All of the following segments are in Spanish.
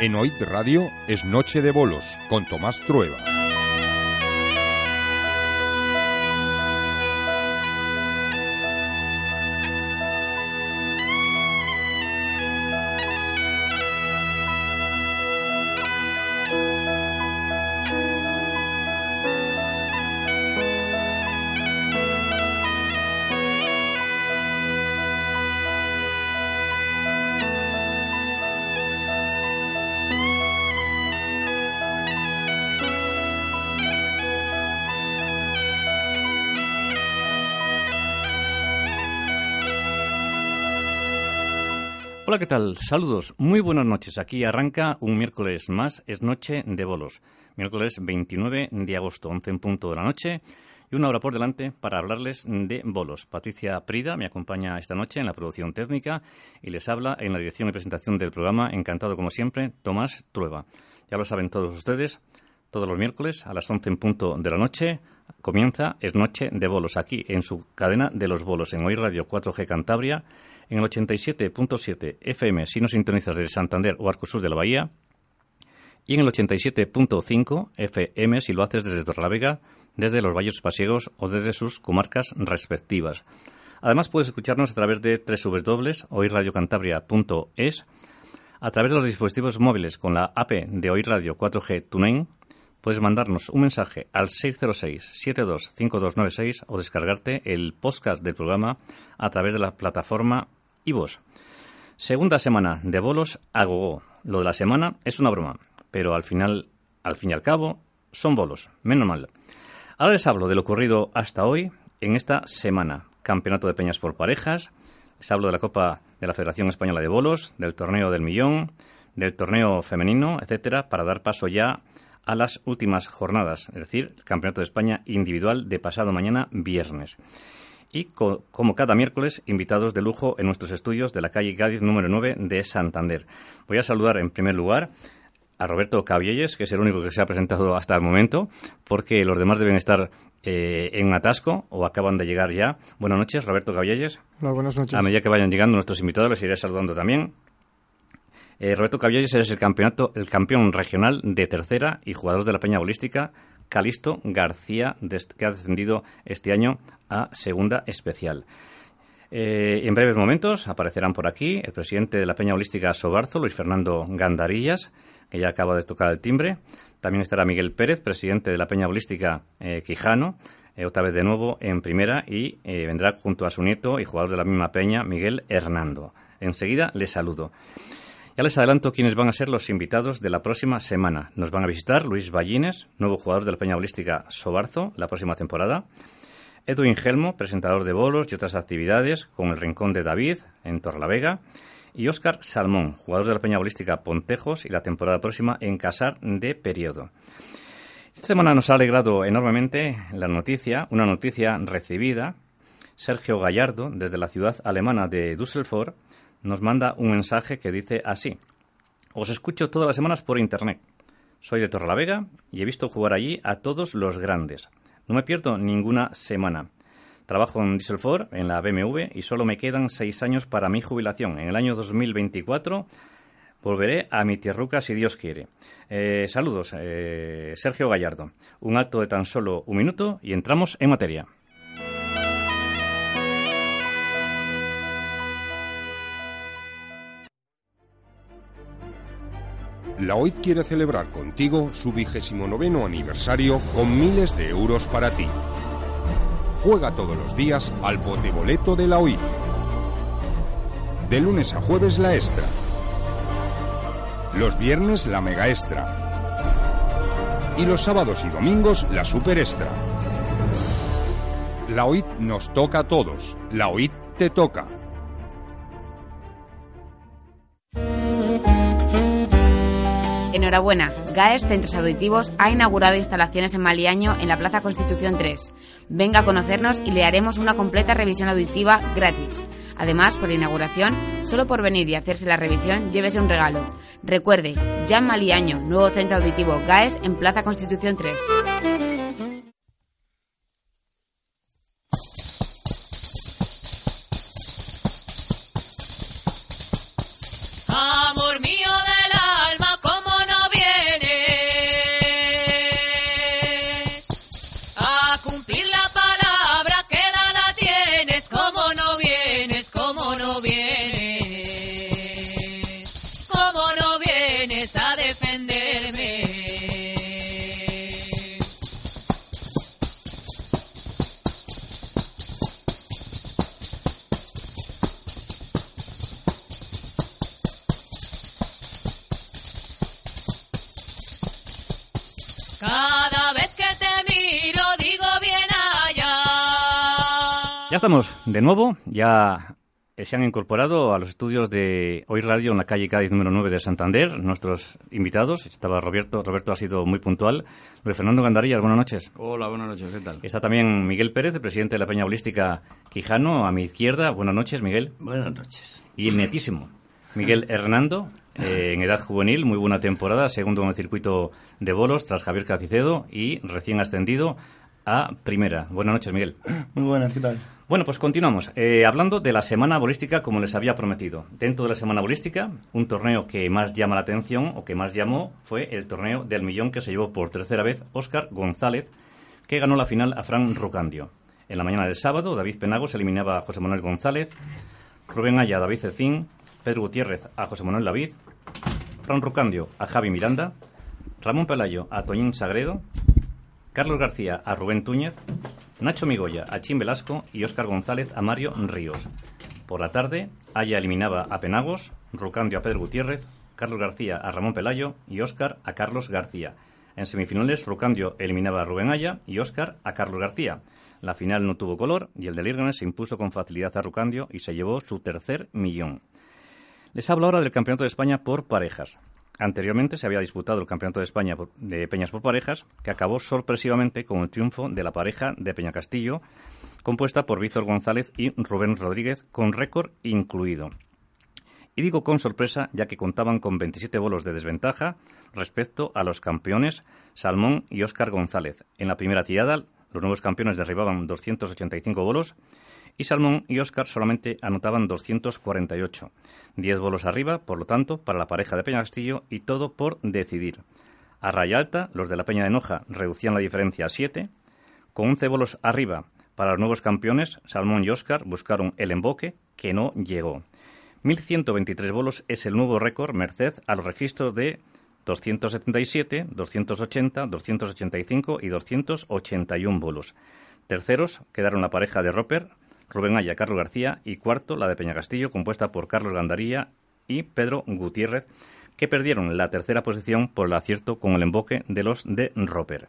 En OIT Radio es Noche de Bolos con Tomás Trueba. ¿Qué tal? Saludos, muy buenas noches. Aquí arranca un miércoles más, es Noche de Bolos. Miércoles 29 de agosto, 11 en punto de la noche y una hora por delante para hablarles de bolos. Patricia Prida me acompaña esta noche en la producción técnica y les habla en la dirección y presentación del programa, encantado como siempre, Tomás Trueba. Ya lo saben todos ustedes, todos los miércoles a las 11 en punto de la noche comienza Es Noche de Bolos, aquí en su cadena de los bolos, en Hoy Radio 4G Cantabria en el 87.7 FM si nos sintonizas desde Santander o Arco Sur de la Bahía y en el 87.5 FM si lo haces desde Torrelavega, desde los Valles Pasiegos o desde sus comarcas respectivas. Además puedes escucharnos a través de www.oirradiocantabria.es, a través de los dispositivos móviles con la app de Oír Radio 4G TuneIn, puedes mandarnos un mensaje al 606-725296 o descargarte el podcast del programa a través de la plataforma y vos. Segunda semana de bolos a gogo. Lo de la semana es una broma, pero al final, al fin y al cabo, son bolos, menos mal. Ahora les hablo de lo ocurrido hasta hoy en esta semana. Campeonato de Peñas por parejas, les hablo de la Copa de la Federación Española de Bolos, del Torneo del Millón, del Torneo Femenino, etcétera, para dar paso ya a las últimas jornadas, es decir, el Campeonato de España individual de pasado mañana viernes y como cada miércoles, invitados de lujo en nuestros estudios de la calle Cádiz número 9 de Santander. Voy a saludar en primer lugar a Roberto Cabielles, que es el único que se ha presentado hasta el momento, porque los demás deben estar eh, en atasco o acaban de llegar ya. Buenas noches, Roberto Cabielles. Hola, buenas noches. A medida que vayan llegando nuestros invitados, les iré saludando también. Eh, Roberto Cabielles es el, campeonato, el campeón regional de tercera y jugador de la Peña Bolística Calisto García, que ha descendido este año a Segunda Especial. Eh, en breves momentos aparecerán por aquí el presidente de la Peña Holística Sobarzo, Luis Fernando Gandarillas, que ya acaba de tocar el timbre. También estará Miguel Pérez, presidente de la Peña Holística eh, Quijano, eh, otra vez de nuevo en primera, y vendrá junto a su nieto y jugador de la misma peña, Miguel Hernando. Enseguida les saludo. Ya les adelanto quiénes van a ser los invitados de la próxima semana. Nos van a visitar Luis Ballines, nuevo jugador de la Peña Bolística Sobarzo, la próxima temporada. Edwin Gelmo, presentador de bolos y otras actividades, con el Rincón de David en Torlavega. Y Óscar Salmón, jugador de la Peña Bolística Pontejos y la temporada próxima en Casar de Periodo. Esta semana nos ha alegrado enormemente la noticia, una noticia recibida. Sergio Gallardo, desde la ciudad alemana de Düsseldorf, nos manda un mensaje que dice así. Os escucho todas las semanas por Internet. Soy de Torrelavega y he visto jugar allí a todos los grandes. No me pierdo ninguna semana. Trabajo en Düsseldorf, en la BMW, y solo me quedan seis años para mi jubilación. En el año 2024 volveré a mi tierruca si Dios quiere. Eh, saludos, eh, Sergio Gallardo. Un acto de tan solo un minuto y entramos en materia. La OIT quiere celebrar contigo su vigésimo noveno aniversario con miles de euros para ti. Juega todos los días al bote-boleto de la OIT. De lunes a jueves la extra. Los viernes la mega extra. Y los sábados y domingos la super extra. La OIT nos toca a todos. La OIT te toca. Enhorabuena, GAES Centros Auditivos ha inaugurado instalaciones en Maliaño en la Plaza Constitución 3. Venga a conocernos y le haremos una completa revisión auditiva gratis. Además, por inauguración, solo por venir y hacerse la revisión, llévese un regalo. Recuerde, ya en Maliaño, nuevo centro auditivo GAES en Plaza Constitución 3. Cada vez que te miro digo bien allá. Ya estamos de nuevo, ya se han incorporado a los estudios de Hoy Radio en la calle Cádiz número 9 de Santander nuestros invitados. Estaba Roberto, Roberto ha sido muy puntual. Luis Fernando Gandarillas, buenas noches. Hola, buenas noches, ¿qué tal? Está también Miguel Pérez, el presidente de la Peña Bolística Quijano, a mi izquierda. Buenas noches, Miguel. Buenas noches. Y el netísimo, Miguel Hernando, eh, en edad juvenil, muy buena temporada, segundo en el circuito de bolos tras Javier Cacicedo y recién ascendido a primera. Buenas noches, Miguel. Muy buenas, ¿qué tal? Bueno, pues continuamos. Eh, hablando de la semana bolística, como les había prometido. Dentro de la semana bolística, un torneo que más llama la atención o que más llamó fue el torneo del millón que se llevó por tercera vez Óscar González, que ganó la final a Fran Rucandio. En la mañana del sábado, David Penagos eliminaba a José Manuel González, Rubén Aya a David Cecín, Pedro Gutiérrez a José Manuel David, Fran Rucandio a Javi Miranda, Ramón Pelayo a Toñín Sagredo, Carlos García a Rubén Túñez, Nacho Migoya a Chim Velasco y Óscar González a Mario Ríos. Por la tarde, Aya eliminaba a Penagos, Rucandio a Pedro Gutiérrez, Carlos García a Ramón Pelayo y Óscar a Carlos García. En semifinales, Rucandio eliminaba a Rubén Aya y Óscar a Carlos García. La final no tuvo color y el de Lírganes se impuso con facilidad a Rucandio y se llevó su tercer millón. Les hablo ahora del Campeonato de España por parejas. Anteriormente se había disputado el Campeonato de España de Peñas por parejas, que acabó sorpresivamente con el triunfo de la pareja de Peña Castillo, compuesta por Víctor González y Rubén Rodríguez, con récord incluido. Y digo con sorpresa, ya que contaban con 27 bolos de desventaja respecto a los campeones Salmón y Óscar González. En la primera tirada, los nuevos campeones derribaban 285 bolos y Salmón y Óscar solamente anotaban 248. 10 bolos arriba, por lo tanto, para la pareja de Peña Castillo y todo por decidir. A raya alta, los de la Peña de Noja reducían la diferencia a 7. Con 11 bolos arriba para los nuevos campeones, Salmón y Óscar buscaron el emboque, que no llegó. 1.123 bolos es el nuevo récord merced a los registros de 277, 280, 285 y 281 bolos. Terceros quedaron la pareja de Roper, Rubén Aya, Carlos García y cuarto la de Peña Castillo, compuesta por Carlos Gandaría y Pedro Gutiérrez, que perdieron la tercera posición por el acierto con el emboque de los de Roper.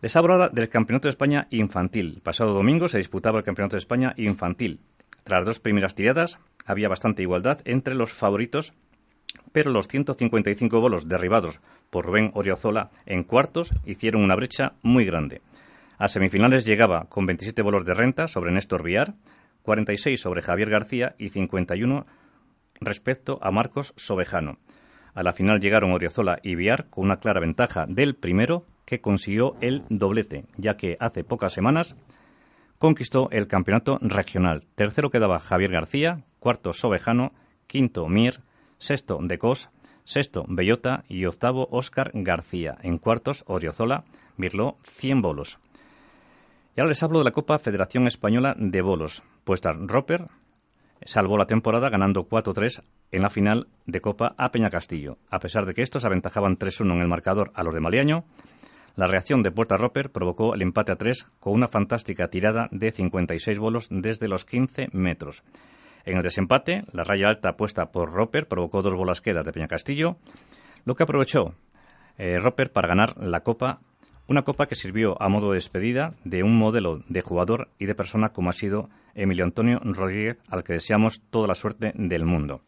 Les hablo ahora del Campeonato de España Infantil. El pasado domingo se disputaba el Campeonato de España Infantil. Tras dos primeras tiradas había bastante igualdad entre los favoritos, pero los 155 bolos derribados por Rubén Oriozola en cuartos hicieron una brecha muy grande. A semifinales llegaba con 27 bolos de renta sobre Néstor Viar, 46 sobre Javier García y 51 respecto a Marcos Sobejano. A la final llegaron Oriozola y Viar con una clara ventaja del primero que consiguió el doblete, ya que hace pocas semanas conquistó el campeonato regional. Tercero quedaba Javier García, cuarto Sobejano, quinto Mir, sexto Decos, sexto Bellota y octavo Óscar García. En cuartos Oriozola virló 100 bolos. Y ahora les hablo de la Copa Federación Española de Bolos. Pues Roper salvó la temporada ganando 4-3 en la final de Copa a Peña Castillo. A pesar de que estos aventajaban 3-1 en el marcador a los de Maliaño, la reacción de Puerta Roper provocó el empate a 3 con una fantástica tirada de 56 bolos desde los 15 metros. En el desempate, la raya alta puesta por Roper provocó dos bolas quedas de Peña Castillo, lo que aprovechó eh, Roper para ganar la Copa una copa que sirvió a modo de despedida de un modelo de jugador y de persona como ha sido Emilio Antonio Rodríguez, al que deseamos toda la suerte del mundo.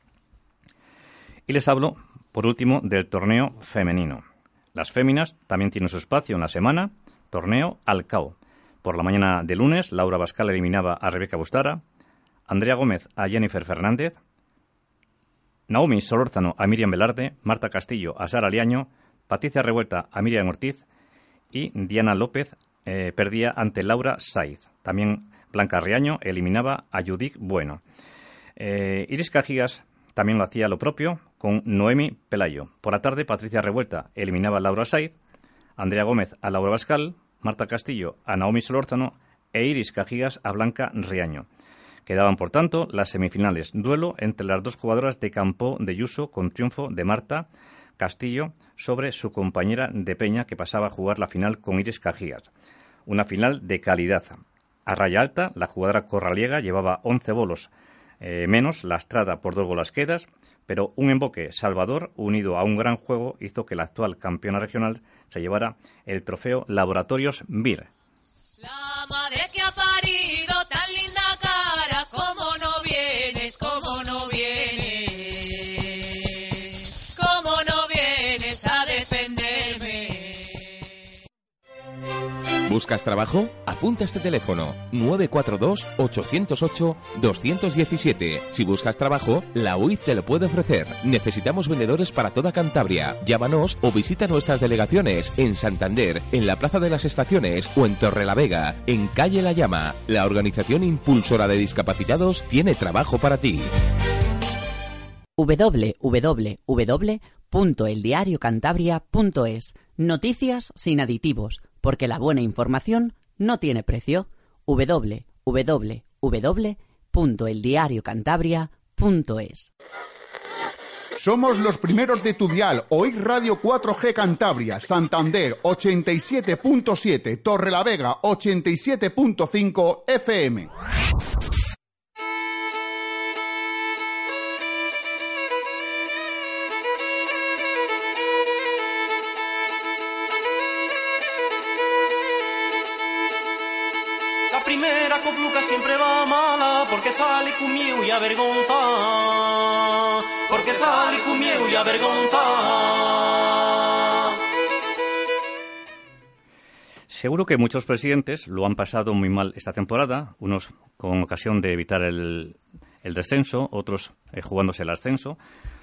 Y les hablo, por último, del torneo femenino. Las féminas también tienen su espacio en la semana, torneo Alcao. Por la mañana de lunes, Laura Bascal eliminaba a Rebeca Bustara, Andrea Gómez a Jennifer Fernández, Naomi Solórzano a Miriam Velarde, Marta Castillo a Sara Liaño, Patricia Revuelta a Miriam Ortiz y Diana López eh, perdía ante Laura Saiz. También Blanca Riaño eliminaba a Judith Bueno. Eh, Iris Cajigas también lo hacía lo propio con Noemi Pelayo. Por la tarde, Patricia Revuelta eliminaba a Laura Saiz, Andrea Gómez a Laura Bascal, Marta Castillo a Naomi Solórzano e Iris Cajigas a Blanca Riaño. Quedaban, por tanto, las semifinales. Duelo entre las dos jugadoras de campo de Yuso con triunfo de Marta Castillo sobre su compañera de Peña que pasaba a jugar la final con Iris Cajías. Una final de calidad. A raya alta, la jugadora corraliega llevaba 11 bolos eh, menos, lastrada por dos bolas quedas, Pero un emboque salvador, unido a un gran juego, hizo que la actual campeona regional se llevara el trofeo Laboratorios VIR. La madre que ha parido ¿Buscas trabajo? Apunta este teléfono 942-808-217. Si buscas trabajo, la UIT te lo puede ofrecer. Necesitamos vendedores para toda Cantabria. Llámanos o visita nuestras delegaciones en Santander, en la Plaza de las Estaciones o en Torrelavega, en Calle La Llama. La organización impulsora de discapacitados tiene trabajo para ti. www.eldiariocantabria.es Noticias sin aditivos, porque la buena información no tiene precio. www.eldiariocantabria.es Somos los primeros de tu dial. Hoy Radio 4G Cantabria, Santander 87.7, Torrelavega 87.5 FM. Siempre va mala porque sale con mieu y avergonza. Porque sale con mieu y avergonza. Seguro que muchos presidentes lo han pasado muy mal esta temporada, unos con ocasión de evitar el, el descenso, otros eh, jugándose el ascenso.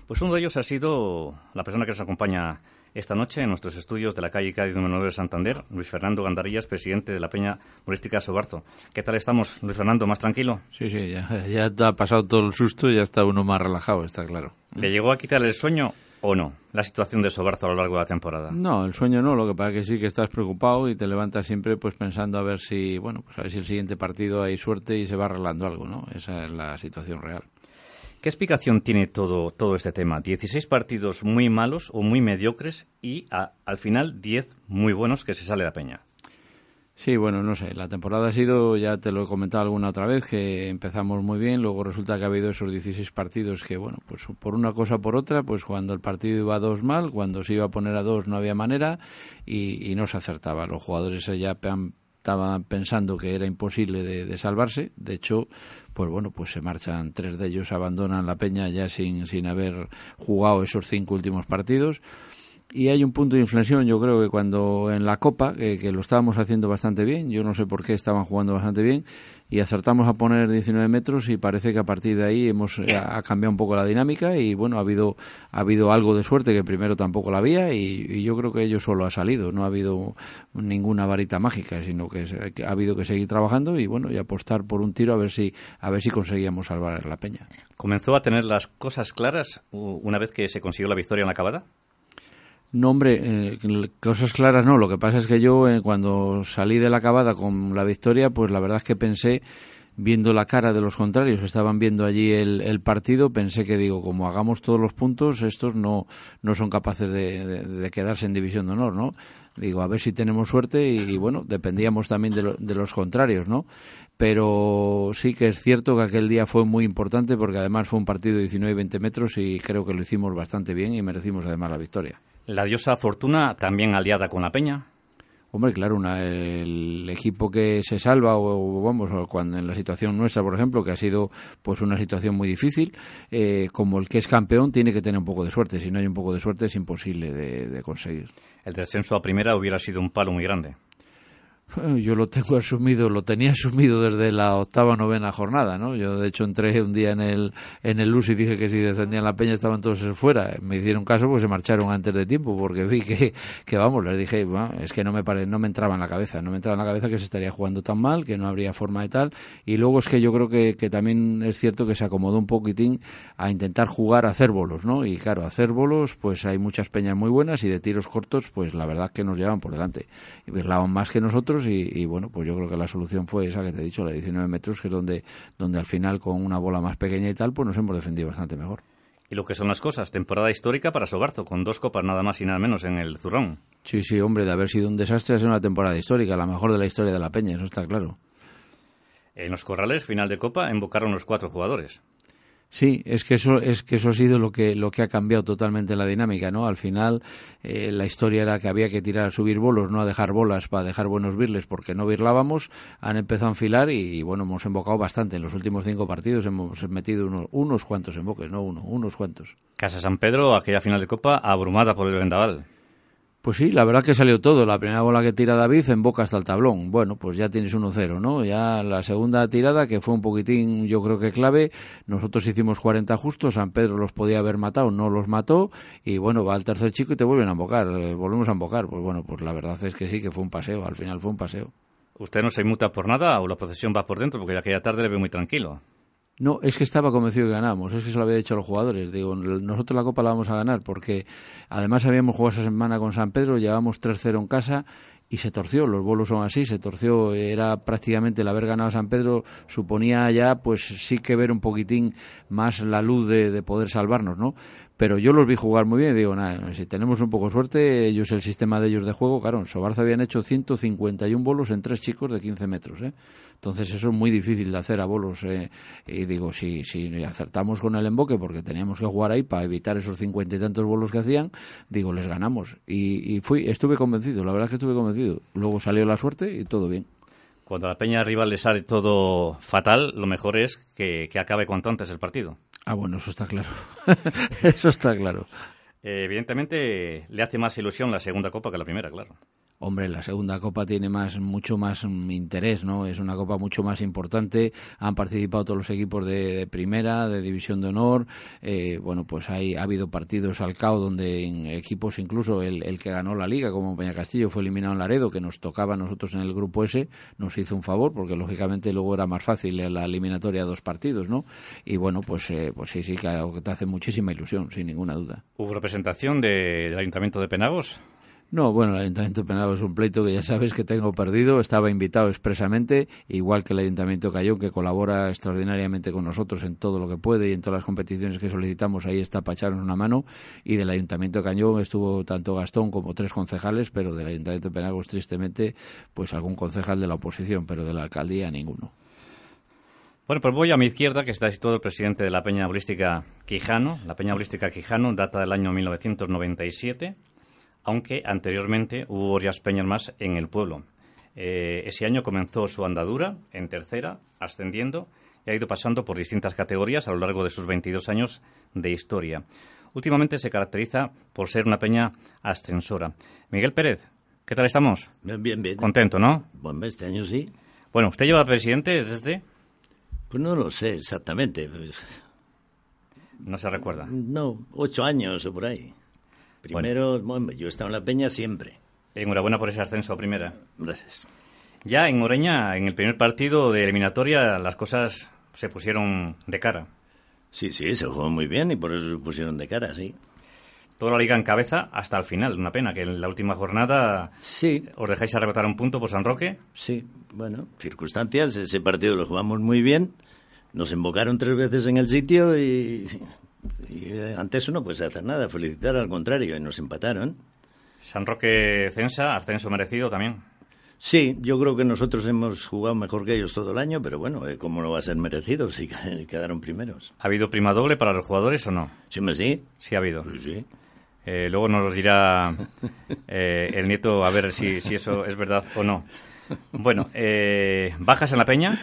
Pues uno de ellos ha sido la persona que nos acompaña esta noche en nuestros estudios de la calle Cádiz número 9 de Santander, Luis Fernando Gandarillas, presidente de la Peña Humorística Sobarzo. ¿Qué tal estamos, Luis Fernando? ¿Más tranquilo? Sí, sí, ya, ya ha pasado todo el susto y ya está uno más relajado, está claro. ¿Le llegó a quitar el sueño o no la situación de Sobarzo a lo largo de la temporada? No, el sueño no, lo que pasa que sí que estás preocupado y te levantas siempre pues pensando a ver si, bueno, pues a ver si el siguiente partido hay suerte y se va arreglando algo, ¿no? Esa es la situación real. ¿Qué explicación tiene todo, todo este tema? 16 partidos muy malos o muy mediocres y al final 10 muy buenos que se sale la peña. Sí, bueno, no sé, la temporada ha sido, ya te lo he comentado alguna otra vez, que empezamos muy bien, luego resulta que ha habido esos 16 partidos que, bueno, pues por una cosa o por otra, pues cuando el partido iba a dos mal, cuando se iba a poner a dos no había manera y, y no se acertaba. Los jugadores ya pe- estaban pensando que era imposible de, salvarse, de hecho, pues bueno, pues se marchan tres de ellos, abandonan la peña ya sin, sin haber jugado esos cinco últimos partidos. Y hay un punto de inflexión, yo creo que cuando en la Copa, que lo estábamos haciendo bastante bien, yo no sé por qué estaban jugando bastante bien, y acertamos a poner 19 metros y parece que a partir de ahí hemos eh, ha cambiado un poco la dinámica y bueno, ha habido, ha habido algo de suerte que primero tampoco la había y, yo creo que ello solo ha salido, no ha habido ninguna varita mágica, sino que, ha habido que seguir trabajando y bueno, y apostar por un tiro a ver si, a ver si conseguíamos salvar la peña. ¿Comenzó a tener las cosas claras una vez que se consiguió la victoria en la acabada? No, hombre, eh, cosas claras no. Lo que pasa es que yo, eh, cuando salí de la acabada con la victoria, pues la verdad es que pensé, viendo la cara de los contrarios, estaban viendo allí el, partido, pensé que, digo, como hagamos todos los puntos, estos no, no son capaces de quedarse en división de honor, ¿no? Digo, a ver si tenemos suerte y, y, bueno, dependíamos también de, lo- de los contrarios, ¿no? Pero sí que es cierto que aquel día fue muy importante porque además fue un partido de 19 y 20 metros y creo que lo hicimos bastante bien y merecimos además la victoria. La diosa Fortuna, también aliada con la peña. Hombre, claro, una- el equipo que se salva o, o vamos, cuando en la situación nuestra, por ejemplo, que ha sido pues una situación muy difícil, eh, como el que es campeón tiene que tener un poco de suerte. Si no hay un poco de suerte es imposible de, de conseguir. El descenso a primera hubiera sido un palo muy grande. Yo lo tengo asumido, lo tenía asumido desde la octava novena jornada, ¿no? Yo de hecho entré un día en el en el LUS y dije que si descendían la peña estaban todos fuera. Me hicieron caso porque se marcharon antes de tiempo porque vi que, que vamos, les dije, bueno, es que no me pare, no me entraba en la cabeza, no me entraba en la cabeza que se estaría jugando tan mal, que no habría forma de tal. Y luego es que yo creo que, que también es cierto que se acomodó un poquitín a intentar jugar a hacer bolos, ¿no? Y claro, a hacer bolos, pues hay muchas peñas muy buenas y de tiros cortos, pues la verdad que nos llevan por delante. Y birlaban más que nosotros y, y, bueno, pues yo creo que la solución fue esa que te he dicho, la de 19 metros, que es donde, donde al final con una bola más pequeña y tal, pues nos hemos defendido bastante mejor. Y lo que son las cosas, temporada histórica para Sobarzo, con dos copas nada más y nada menos en el Zurrón. Sí, sí, hombre, de haber sido un desastre, sido una temporada histórica, la mejor de la historia de la Peña, eso está claro. En los corrales, final de copa, invocaron los cuatro jugadores. Sí, es que eso es que eso ha sido lo que lo que ha cambiado totalmente la dinámica, ¿no? Al final eh, la historia era que había que tirar a subir bolos, no a dejar bolas para dejar buenos birles porque no birlábamos. Han empezado a enfilar y, bueno hemos embocado bastante en los últimos cinco partidos hemos metido unos, unos cuantos emboques, no uno, unos cuantos. Casa San Pedro, aquella final de Copa abrumada por el vendaval. Pues sí, la verdad que salió todo. La primera bola que tira David en boca hasta el tablón. Bueno, pues ya tienes 1-0, ¿no? Ya la segunda tirada, que fue un poquitín, yo creo que clave, nosotros hicimos 40 justos, San Pedro los podía haber matado, no los mató, y bueno, va al tercer chico y te vuelven a embocar, eh, volvemos a embocar. Pues bueno, pues la verdad es que sí, que fue un paseo, al final fue un paseo. ¿Usted no se inmuta por nada o la procesión va por dentro? Porque aquella tarde le veo muy tranquilo. No, es que estaba convencido que ganábamos, es que se lo había dicho a los jugadores. Digo, nosotros la Copa la vamos a ganar porque además habíamos jugado esa semana con San Pedro, llevábamos 3-0 en casa y se torció, los bolos son así, se torció, era prácticamente el haber ganado a San Pedro suponía ya pues sí que ver un poquitín más la luz de, de poder salvarnos, ¿no? pero yo los vi jugar muy bien y digo, nada, si tenemos un poco suerte, ellos el sistema de ellos de juego, claro, en Sobarza habían hecho 151 bolos en tres chicos de 15 metros, ¿eh? Entonces eso es muy difícil de hacer a bolos. Eh, y digo, si, si acertamos con el emboque, porque teníamos que jugar ahí para evitar esos cincuenta y tantos bolos que hacían, digo, les ganamos. Y, y fui, estuve convencido, la verdad es que estuve convencido. Luego salió la suerte y todo bien. Cuando a la peña rival le sale todo fatal, lo mejor es que, que acabe cuanto antes el partido. Ah, bueno, eso está claro. eso está claro. Eh, evidentemente le hace más ilusión la segunda copa que la primera, claro. Hombre, la segunda copa tiene más, mucho más mm, interés, ¿no? Es una copa mucho más importante. Han participado todos los equipos de, primera, de división de honor. Eh, bueno, pues hay, ha habido partidos al CAO donde en equipos, incluso el, que ganó la liga, como Peña Castillo, fue eliminado en Laredo, que nos tocaba a nosotros en el grupo S, nos hizo un favor, porque lógicamente luego era más fácil la eliminatoria a dos partidos, ¿no? Y bueno, pues, eh, pues sí, sí, que te hace muchísima ilusión, sin ninguna duda. ¿Hubo representación de, del Ayuntamiento de Penagos? No, bueno, el Ayuntamiento de es un pleito que ya sabes que tengo perdido. Estaba invitado expresamente, igual que el Ayuntamiento de Cayón, que colabora extraordinariamente con nosotros en todo lo que puede y en todas las competiciones que solicitamos. Ahí está para echarnos una mano. Y del Ayuntamiento de estuvo tanto Gastón como tres concejales, pero del Ayuntamiento de Penagos, tristemente, pues algún concejal de la oposición, pero de la alcaldía ninguno. Bueno, pues voy a mi izquierda, que está situado el presidente de la Peña Bolística Quijano. La Peña Bolística Quijano data del año 1997 aunque anteriormente hubo varias peñas más en el pueblo. Eh, ese año comenzó su andadura en tercera, ascendiendo, y ha ido pasando por distintas categorías a lo largo de sus 22 años de historia. Últimamente se caracteriza por ser una peña ascensora. Miguel Pérez, ¿qué tal estamos? Bien, bien, bien. Contento, ¿no? Bueno, este año sí. Bueno, ¿usted lleva presidente desde...? Pues no lo sé exactamente. No se recuerda. No, ocho años o por ahí. Primero, bueno. yo he estado en la Peña siempre. Enhorabuena por ese ascenso a primera. Gracias. Ya en Oreña, en el primer partido de eliminatoria, las cosas se pusieron de cara. Sí, sí, se jugó muy bien y por eso se pusieron de cara, sí. Toda la liga en cabeza hasta el final. Una pena que en la última jornada sí. os dejáis arrebatar un punto por San Roque. Sí, bueno, circunstancias. Ese partido lo jugamos muy bien. Nos invocaron tres veces en el sitio y y eh, ante eso no puedes hacer nada, felicitar al contrario, y nos empataron. San Roque Censa, ascenso merecido también. Sí, yo creo que nosotros hemos jugado mejor que ellos todo el año, pero bueno, eh, ¿cómo no va a ser merecido si quedaron primeros? ¿Ha habido prima doble para los jugadores o no? Sí, me sí. Sí ha habido. Sí, sí. Eh, luego nos dirá eh, el nieto a ver si, si, eso es verdad o no. Bueno, eh, ¿bajas en la peña?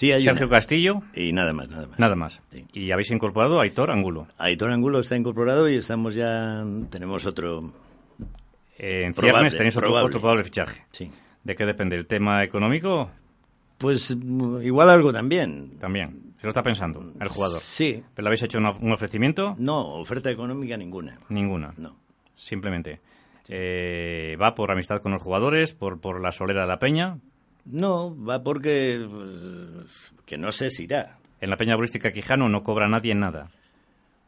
Sí, hay Sergio una. Castillo. Y nada más, nada más. Nada más. Sí. Y habéis incorporado a Aitor Angulo. Aitor Angulo está incorporado y estamos ya. Tenemos otro. Eh, en Probable, ciernes tenéis otro probable. otro probable fichaje. Sí. ¿De qué depende? ¿El tema económico? Pues igual algo también. También. Se lo está pensando el jugador. Sí. ¿Pero le habéis hecho un ofrecimiento? No, oferta económica ninguna. Ninguna. No. Simplemente. Eh, va por amistad con los jugadores, por, por la solera de la peña. No, va porque. pues, que no sé si irá. En la peña turística Quijano no cobra nadie nada.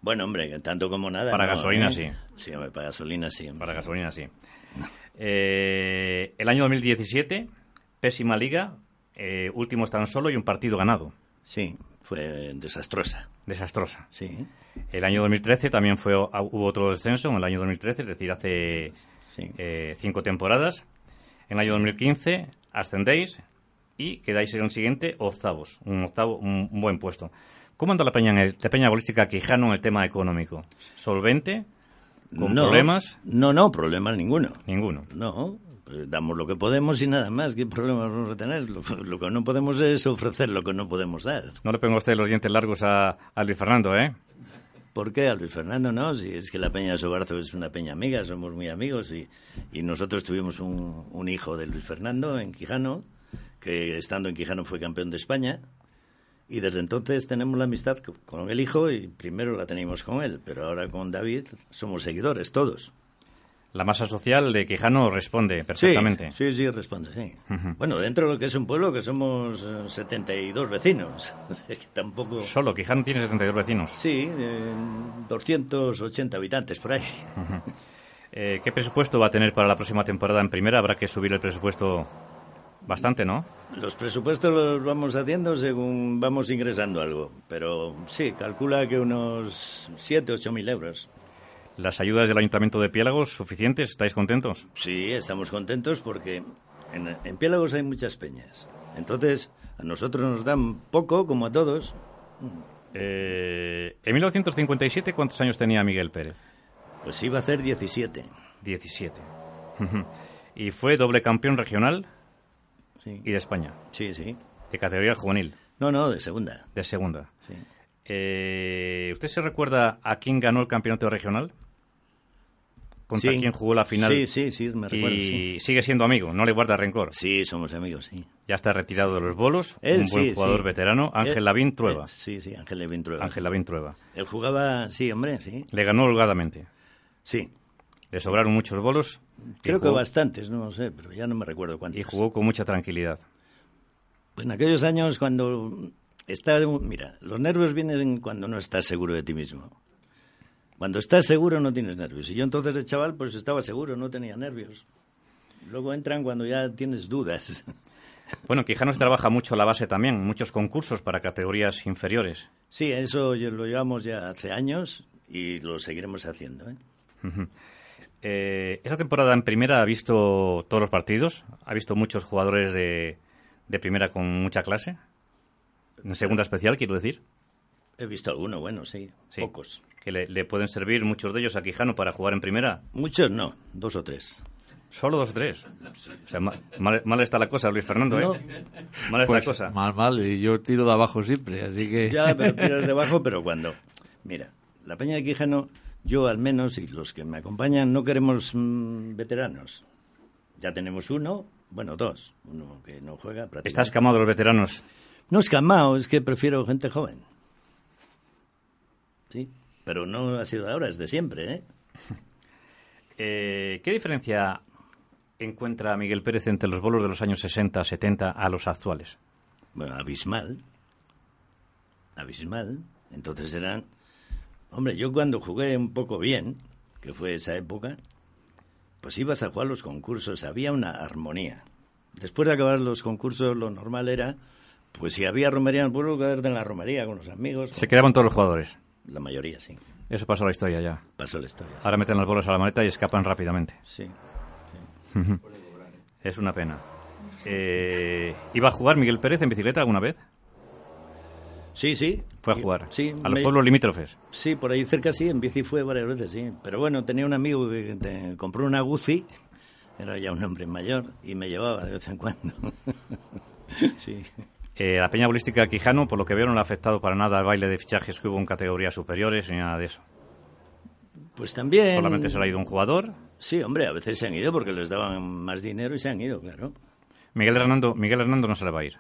Bueno, hombre, tanto como nada. Para no, gasolina, ¿eh? sí. Sí, hombre, para gasolina sí. Para gasolina, sí. Eh, el año 2017, pésima liga, eh, últimos tan solo y un partido ganado. Sí, fue desastrosa. Desastrosa. Sí, El año 2013 también fue hubo otro descenso, en el año 2013, es decir, hace sí. eh, cinco temporadas. En el año 2015 ascendéis y quedáis en el siguiente octavos, un octavo, un, buen puesto. ¿Cómo anda la peña, en el- la peña bolística Quijano en el tema económico? ¿Solvente? ¿Con No, problemas? No, no, problemas ninguno. Ninguno. No, pues damos lo que podemos y nada más. ¿Qué problemas vamos a tener? Lo, lo que no podemos es ofrecer lo que no podemos dar. No le ponga usted los dientes largos a, a Luis Fernando, ¿eh? ¿Por qué? A Luis Fernando no, si es que la Peña de Sobarzo es una peña amiga, somos muy amigos y, y nosotros tuvimos un, un hijo de Luis Fernando en Quijano, que estando en Quijano fue campeón de España y desde entonces tenemos la amistad co- con el hijo y primero la teníamos con él, pero ahora con David somos seguidores todos. La masa social de Quijano responde perfectamente. Sí, sí, sí, responde, sí. Bueno, dentro de lo que es un pueblo que somos eh, 72 vecinos, o sea que tampoco... Solo Quijano tiene 72 vecinos. Sí, eh, 280 habitantes por ahí. Eh, ¿Qué presupuesto va a tener para la próxima temporada en primera? Habrá que subir el presupuesto bastante, ¿no? Los presupuestos los vamos haciendo según vamos ingresando algo, pero sí, calcula que unos 7, 8 mil euros. ¿Las ayudas del Ayuntamiento de Piélagos suficientes? ¿Estáis contentos? Sí, estamos contentos porque en, en Piélagos hay muchas peñas. Entonces, a nosotros nos dan poco, como a todos. Eh, en 1957, ¿cuántos años tenía Miguel Pérez? Pues iba a hacer 17. 17. Ujú. y fue doble campeón regional Sí, y de España, sí, sí. de categoría juvenil, No, no, de segunda. de segunda. Sí. Eh, ¿Usted se recuerda a quién ganó el campeonato regional? ¿Contra Sí. quién jugó la final? Sí, sí, sí, me recuerdo, Y sí. sigue siendo amigo, no le guarda rencor. Sí, somos amigos, sí. Ya está retirado de los bolos, Él un buen sí, jugador veterano, Ángel Él- Lavín Trueba. él- sí, sí, Ángel Lavín Trueba. Ángel Lavín Trueba. Él jugaba, sí, hombre, sí. Le ganó holgadamente. Sí. Le sobraron muchos bolos. Creo que bastantes, no lo sé, pero ya no me recuerdo cuántos. Y jugó con mucha tranquilidad. En aquellos años cuando está, mira, los nervios vienen cuando no estás seguro de ti mismo. Cuando estás seguro no tienes nervios. Y yo entonces de chaval pues estaba seguro, no tenía nervios. Luego entran cuando ya tienes dudas. Bueno, Quijano se trabaja mucho la base también, muchos concursos para categorías inferiores. Sí, eso lo llevamos ya hace años y lo seguiremos haciendo. ¿eh? Eh, esta temporada en primera ha visto todos los partidos, ha visto muchos jugadores de, de primera con mucha clase. En segunda especial, quiero decir. He visto alguno, bueno, sí, Sí. pocos. Que le, le pueden servir muchos de ellos a Quijano para jugar en primera. Muchos no, dos o tres. Solo dos o tres. O sea, ma- mal, mal está la cosa, Luis Fernando, ¿eh? No. Mal está Pues, la cosa. Mal, mal, y yo tiro de abajo siempre, así que... Ya, pero tiras debajo, pero cuando... Mira, la Peña de Quijano, yo al menos, y los que me acompañan, no queremos mm, veteranos. Ya tenemos uno, bueno, dos. Uno que no juega prácticamente. Está escamado los veteranos. No escamado, es que prefiero gente joven. Sí, pero no ha sido de ahora, es de siempre, ¿eh? Eh, ¿Qué diferencia encuentra Miguel Pérez entre los bolos de los años 60, 70 a los actuales? Bueno, abismal. Abismal. Entonces eran... Hombre, yo cuando jugué un poco bien, que fue esa época, pues ibas a jugar los concursos, había una armonía. Después de acabar los concursos, lo normal era, pues si había romería en el pueblo, quedarte en la romería con los amigos. Se quedaban todos los jugadores. La mayoría, sí. Eso pasó a la historia ya. Pasó la historia. Ahora meten los bolos a la maleta y escapan rápidamente. Sí. Es una pena. Eh, ¿Iba a jugar Miguel Pérez en bicicleta alguna vez? Sí, sí. Fue a jugar. Sí, a los me- pueblos limítrofes. Sí, por ahí cerca sí, en bici fue varias veces, sí. Pero bueno, tenía un amigo que te- compró una Guzzi, era ya un hombre mayor, y me llevaba de vez en cuando. sí. Eh, la Peña Bolística Quijano, por lo que veo, no le ha afectado para nada al baile de fichajes que hubo en categorías superiores ni nada de eso. Pues también... Solamente se le ha ido un jugador. Sí, hombre, a veces se han ido porque les daban más dinero y se han ido, claro. Miguel Hernando, Miguel Hernando no se le va a ir.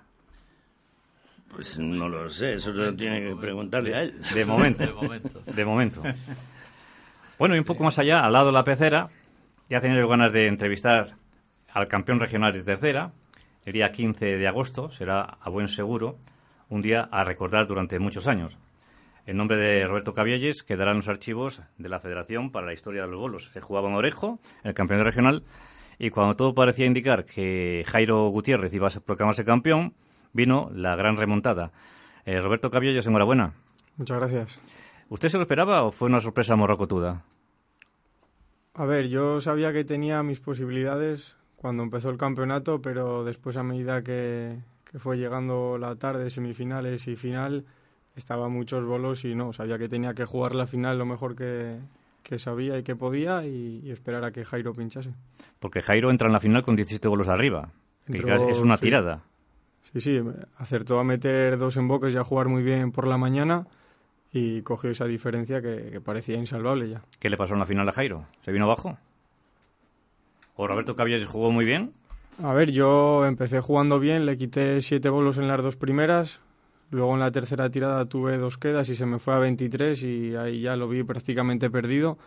Pues no lo sé, eso lo tiene que preguntarle a él. De momento. De momento. De momento. Bueno, y un poco más allá, al lado de la pecera, ya tenido ganas de entrevistar al campeón regional de tercera. El día 15 de agosto será, a buen seguro, un día a recordar durante muchos años. En nombre de Roberto Cabielles quedarán los archivos de la Federación para la historia de los bolos. Se jugaba en Orejo, el campeón regional, y cuando todo parecía indicar que Jairo Gutiérrez iba a proclamarse campeón, vino la gran remontada. Eh, Roberto Cabielles, enhorabuena. Muchas gracias. ¿Usted se lo esperaba o fue una sorpresa morrocotuda? A ver, yo sabía que tenía mis posibilidades cuando empezó el campeonato, pero después a medida que, que fue llegando la tarde, semifinales y final, estaba muchos bolos y no, sabía que tenía que jugar la final lo mejor que, que sabía y que podía y, y esperar a que Jairo pinchase. Porque Jairo entra en la final con 17 golos arriba. Entró- es una sí. tirada. Sí, sí, acertó a meter dos emboques y a jugar muy bien por la mañana y cogió esa diferencia que, que parecía insalvable ya. ¿Qué le pasó en la final a Jairo? ¿Se vino abajo? ¿O Roberto Caballes jugó muy bien? A ver, yo empecé jugando bien, le quité siete bolos en las dos primeras, luego en la tercera tirada tuve dos quedas y se me fue a 23 y ahí ya lo vi prácticamente perdido.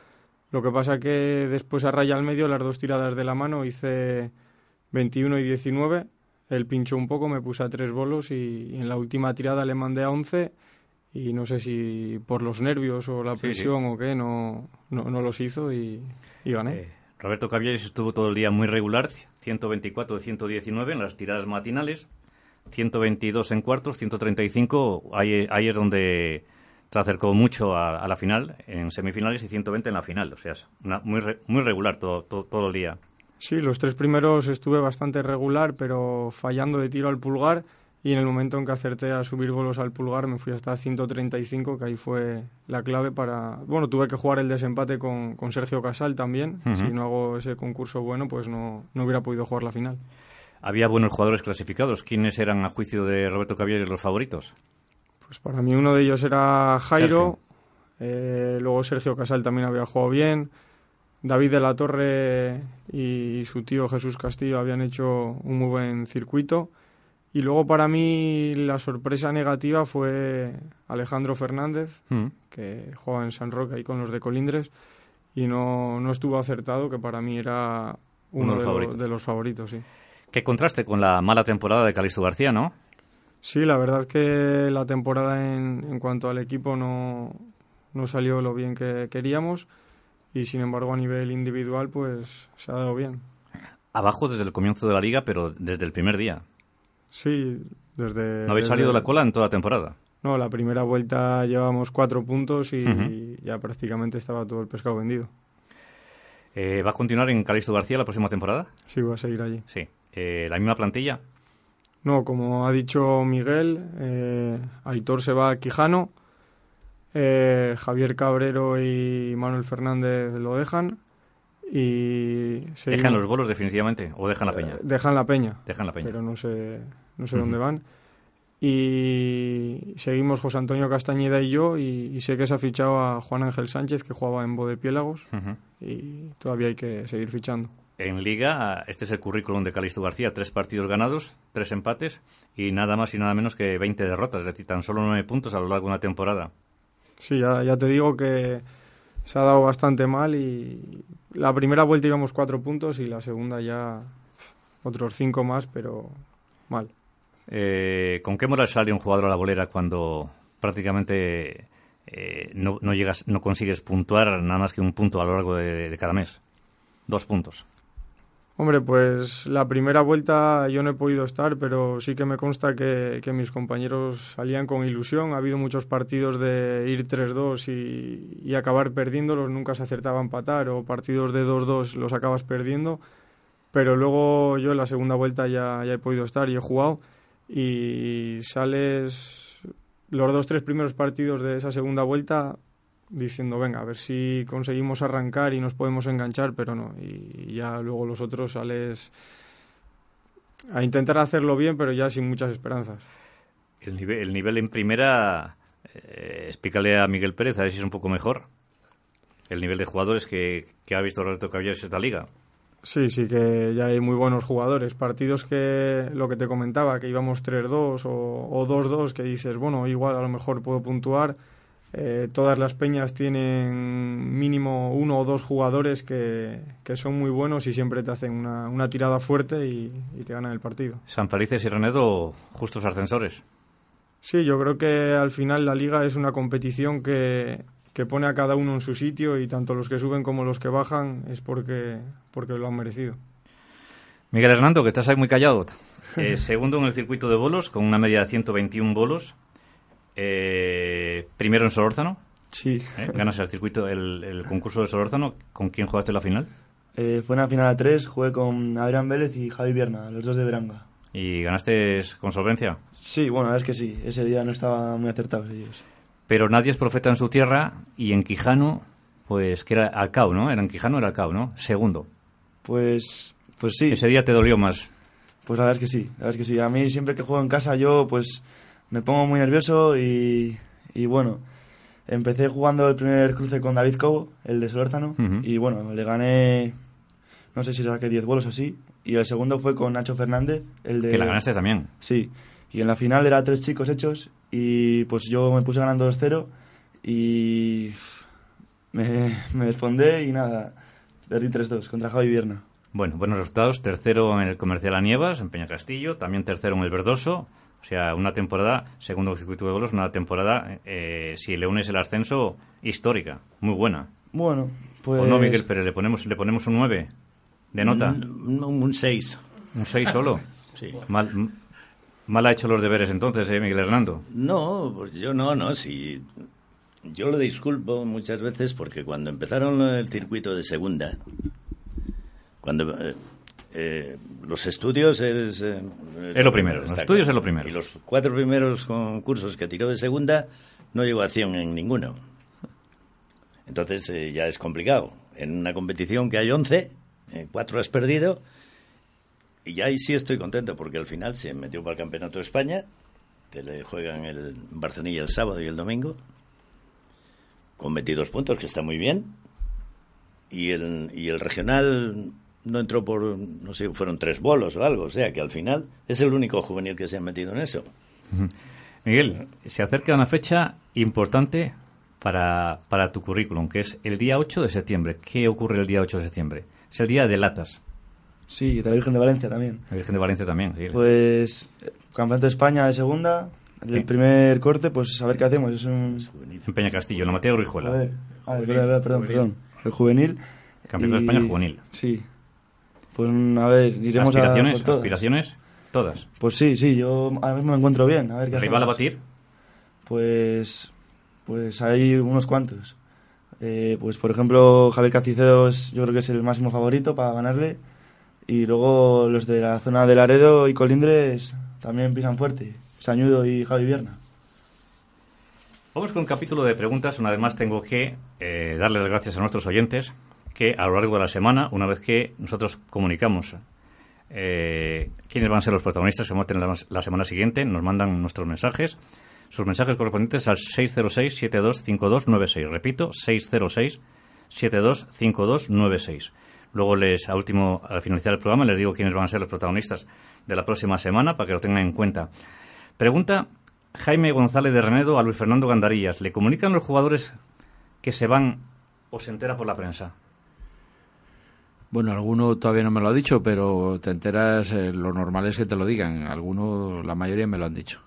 Lo que pasa que después a raya al medio, las dos tiradas de la mano, hice 21 y 19, él pinchó un poco, me puse a tres bolos y, y en la última tirada le mandé a 11 y no sé si por los nervios o la Sí, sí. presión o qué, no, no, no los hizo y, y gané. Eh, Roberto Caballes estuvo todo el día muy regular, 124 de 119 en las tiradas matinales, 122 en cuartos, 135, ahí, ahí es donde se acercó mucho a, la final, en semifinales y 120 en la final, o sea, muy, muy regular todo, todo, todo el día. Sí, los tres primeros estuve bastante regular, pero fallando de tiro al pulgar. Y en el momento en que acerté a subir bolos al pulgar, me fui hasta 135, que ahí fue la clave para. Bueno, tuve que jugar el desempate con, con Sergio Casal también. Si no hago ese concurso bueno, pues no, no hubiera podido jugar la final. Había buenos jugadores clasificados. ¿Quiénes eran, a juicio de Roberto Caballes, los favoritos? Pues para mí uno de ellos era Jairo, eh, luego Sergio Casal también había jugado bien, David de la Torre y su tío Jesús Castillo habían hecho un muy buen circuito. Y luego para mí la sorpresa negativa fue Alejandro Fernández, Mm. que juega en San Roque ahí con los de Colindres, y no, no estuvo acertado, que para mí era Uno uno, de los de, los, favoritos. de los favoritos, sí. Qué contraste con la mala temporada de Calixto García, ¿no? Sí, la verdad que la temporada en, en cuanto al equipo no, no salió lo bien que queríamos y sin embargo a nivel individual pues se ha dado bien. Abajo desde el comienzo de la liga, pero desde el primer día. Sí, desde... ¿No habéis desde- salido de la cola en toda la temporada? No, la primera vuelta llevábamos cuatro puntos y ya prácticamente estaba todo el pescado vendido. Eh, ¿Va a continuar en Calixto García la próxima temporada? Sí, voy a seguir allí. Sí. Eh, ¿La misma plantilla? No, como ha dicho Miguel, eh, Aitor se va a Quijano, eh, Javier Cabrero y Manuel Fernández lo dejan y ¿Dejan seguimos- los bolos definitivamente o dejan la peña? Eh, dejan la peña. Dejan la peña. Pero no sé, no sé Ujú. dónde van. Y seguimos José Antonio Castañeda y yo. Y, y sé que se ha fichado a Juan Ángel Sánchez, que jugaba en Bodepiélagos. Ujú. Y todavía hay que seguir fichando. En Liga, este es el currículum de Calixto García. Tres partidos ganados, tres empates y nada más y nada menos que 20 derrotas. Es decir, tan solo nueve puntos a lo largo de una temporada. Sí, ya, ya te digo que se ha dado bastante mal. Y la primera vuelta íbamos cuatro puntos y la segunda ya otros cinco más, pero mal. Eh, ¿Con qué moral sale un jugador a la bolera cuando prácticamente eh, no, no llegas, no consigues puntuar nada más que un punto a lo largo de, de cada mes? Dos puntos. Hombre, pues la primera vuelta yo no he podido estar, pero sí que me consta que, que mis compañeros salían con ilusión. Ha habido muchos partidos de ir 3-2 y, y acabar perdiéndolos, nunca se acertaba a empatar, o partidos de 2-2 los acabas perdiendo. Pero luego yo en la segunda vuelta ya, ya he podido estar y he jugado. Y sales los dos, tres primeros partidos de esa segunda vuelta diciendo, venga, a ver si conseguimos arrancar y nos podemos enganchar, pero no. Y ya luego los otros sales a intentar hacerlo bien, pero ya sin muchas esperanzas. El nivel, el nivel en primera, eh, explícale a Miguel Pérez a ver si es un poco mejor. El nivel de jugadores que, que ha visto Roberto Caballeros en esta liga. Sí, sí que ya hay muy buenos jugadores. Partidos que, lo que te comentaba, que íbamos 3-2 o, o 2-2, que dices, bueno, igual a lo mejor puedo puntuar. Eh, todas las peñas tienen mínimo uno o dos jugadores que, que son muy buenos y siempre te hacen una, una tirada fuerte y, y te ganan el partido. San Felices y Renedo, justos ascensores. Sí, yo creo que al final la liga es una competición que, que pone a cada uno en su sitio y tanto los que suben como los que bajan es porque, porque lo han merecido. Miguel Hernando, que estás ahí muy callado. Eh, segundo en el circuito de bolos, con una media de 121 bolos. Eh, primero en Solórzano. Sí. ¿eh? Ganas el circuito, el, el concurso de Solórzano. ¿Con quién jugaste la final? Eh, fue una final a tres, jugué con Adrián Vélez y Javi Vierna, los dos de Veranga. ¿Y ganaste con solvencia? Sí, bueno, es que sí. Ese día no estaba muy acertado ellos. Pero nadie es profeta en su tierra y en Quijano, pues que era Alcao, ¿no? Era en Quijano, era Alcao, ¿no? Segundo. Pues, pues sí. Ese día te dolió más. Pues la verdad es que sí, la verdad es que sí. A mí siempre que juego en casa yo pues me pongo muy nervioso y, y bueno, empecé jugando el primer cruce con David Cobo, el de Solórzano, Ujú. y bueno, le gané, no sé si saqué 10 bolos así, y el segundo fue con Nacho Fernández, el de... Que la ganaste también. Sí, y en la final era tres chicos hechos y pues yo me puse ganando 2-0 y me, me respondé y nada, perdí 3-2 contra Javi Vierna. Bueno, buenos resultados. Tercero en el Comercial Anievas, en Peña Castillo. También tercero en el Verdoso. O sea, una temporada, segundo circuito de bolos, una temporada, eh, si le unes el ascenso, histórica. Muy buena. Bueno, pues... ¿O no, Miguel Pérez? ¿Le ponemos, le ponemos un 9 de nota? Un- un 6. ¿Un 6 solo? Sí. Mal, ha hecho los deberes entonces, ¿eh, Miguel Hernando? No, pues yo no, no, si yo lo disculpo muchas veces porque cuando empezaron el circuito de segunda, cuando eh, los estudios es, eh, Es lo primero, los estudios es lo primero. Y los cuatro primeros concursos que tiró de segunda no llegó a acción en ninguno. Entonces eh, ya es complicado. En una competición que hay 11, eh, cuatro has perdido y ya ahí sí estoy contento porque al final se metió para el Campeonato de España, que le juegan el Barcelona el sábado y el domingo, con 22 puntos, que está muy bien. Y el, y el regional no entró por, no sé, fueron tres bolos o algo, o sea que al final es el único juvenil que se ha metido en eso. Miguel, se acerca una fecha importante para, para tu currículum, que es el día 8 de septiembre. ¿Qué ocurre el día 8 de septiembre? Es el día de latas. Sí, de la Virgen de Valencia también. La Virgen de Valencia también, sí. Pues eh, campeonato de España de segunda, el Sí. primer corte, pues a ver qué hacemos. Es un... En Peña Castillo, en la Mateo Rijuela. Joder. Ah, es verdad, perdón, perdón. El juvenil. Campeonato de Y- España juvenil. Sí. Pues a ver, iremos a todas. ¿Aspiraciones? Todas. Pues sí, sí, yo ahora mismo me encuentro bien. A ver qué ¿Rival a batir? Pues, pues hay unos cuantos. Eh, pues por ejemplo, Javier Cacicedo es, yo creo que es el máximo favorito para ganarle. Y luego los de la zona de Laredo y Colindres también pisan fuerte. Sañudo y Javi Vierna. Vamos con un capítulo de preguntas. Una vez más tengo que eh, darle las gracias a nuestros oyentes que a lo largo de la semana, una vez que nosotros comunicamos eh, quiénes van a ser los protagonistas que vamos a tener la, semana siguiente, nos mandan nuestros mensajes, sus mensajes correspondientes al 606-725296. Repito, 606-725296. Luego les, a último, al finalizar el programa, les digo quiénes van a ser los protagonistas de la próxima semana para que lo tengan en cuenta. Pregunta Jaime González de Renedo a Luis Fernando Gandarillas. ¿Le comunican los jugadores que se van o se entera por la prensa? Bueno, alguno todavía no me lo ha dicho, pero te enteras, eh, lo normal es que te lo digan. Alguno, la mayoría me lo han dicho.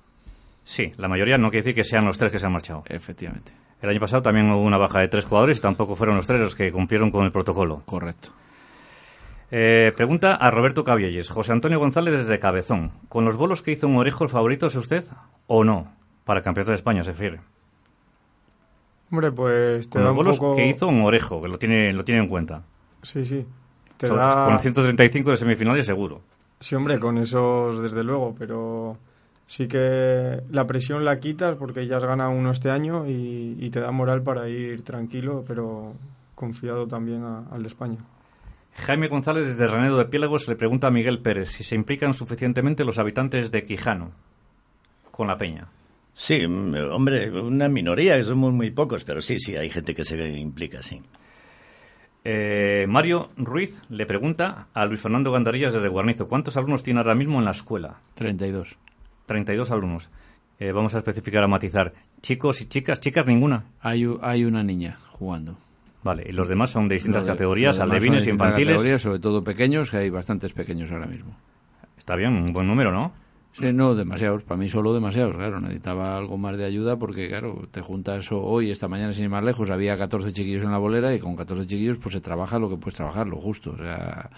Sí, la mayoría no quiere decir que sean los tres que se han marchado. Efectivamente. El año pasado también hubo una baja de tres jugadores y tampoco fueron los tres los que cumplieron con el protocolo. Correcto. Eh, pregunta a Roberto Cabielles. José Antonio González desde Cabezón. ¿Con los bolos que hizo un orejo el favorito es usted o no? Para el Campeonato de España se refiere. Hombre, pues te Con da los un bolos poco... que hizo un orejo, que lo tiene, lo tiene en cuenta. Sí, sí. Te So- da... Con 135 de semifinales seguro. Sí, hombre, con esos desde luego, pero sí que la presión la quitas porque ya has ganado uno este año y, y te da moral para ir tranquilo, pero confiado también a- al de España. Jaime González desde Renedo de Piélagos le pregunta a Miguel Pérez si se implican suficientemente los habitantes de Quijano con la peña. Sí, mm, hombre, una minoría, que somos muy pocos, pero sí, sí, hay gente que se implica, sí. Eh, Mario Ruiz le pregunta a Luis Fernando Gandarillas desde Guarnizo, ¿cuántos alumnos tiene ahora mismo en la escuela? 32. 32 alumnos. Eh, vamos a especificar, a matizar. ¿Chicos y chicas? ¿Chicas ninguna? Hay, hay una niña jugando. Vale, y los demás son de distintas de- categorías, alevines, infantiles. categorías, sobre todo pequeños, que hay bastantes pequeños ahora mismo. Está bien, un buen número, ¿no? Sí, no, demasiados. Para mí solo demasiados, claro. Necesitaba algo más de ayuda porque, claro, te juntas hoy, esta mañana, sin ir más lejos, había 14 chiquillos en la bolera y con 14 chiquillos pues se trabaja lo que puedes trabajar, lo justo. O sea,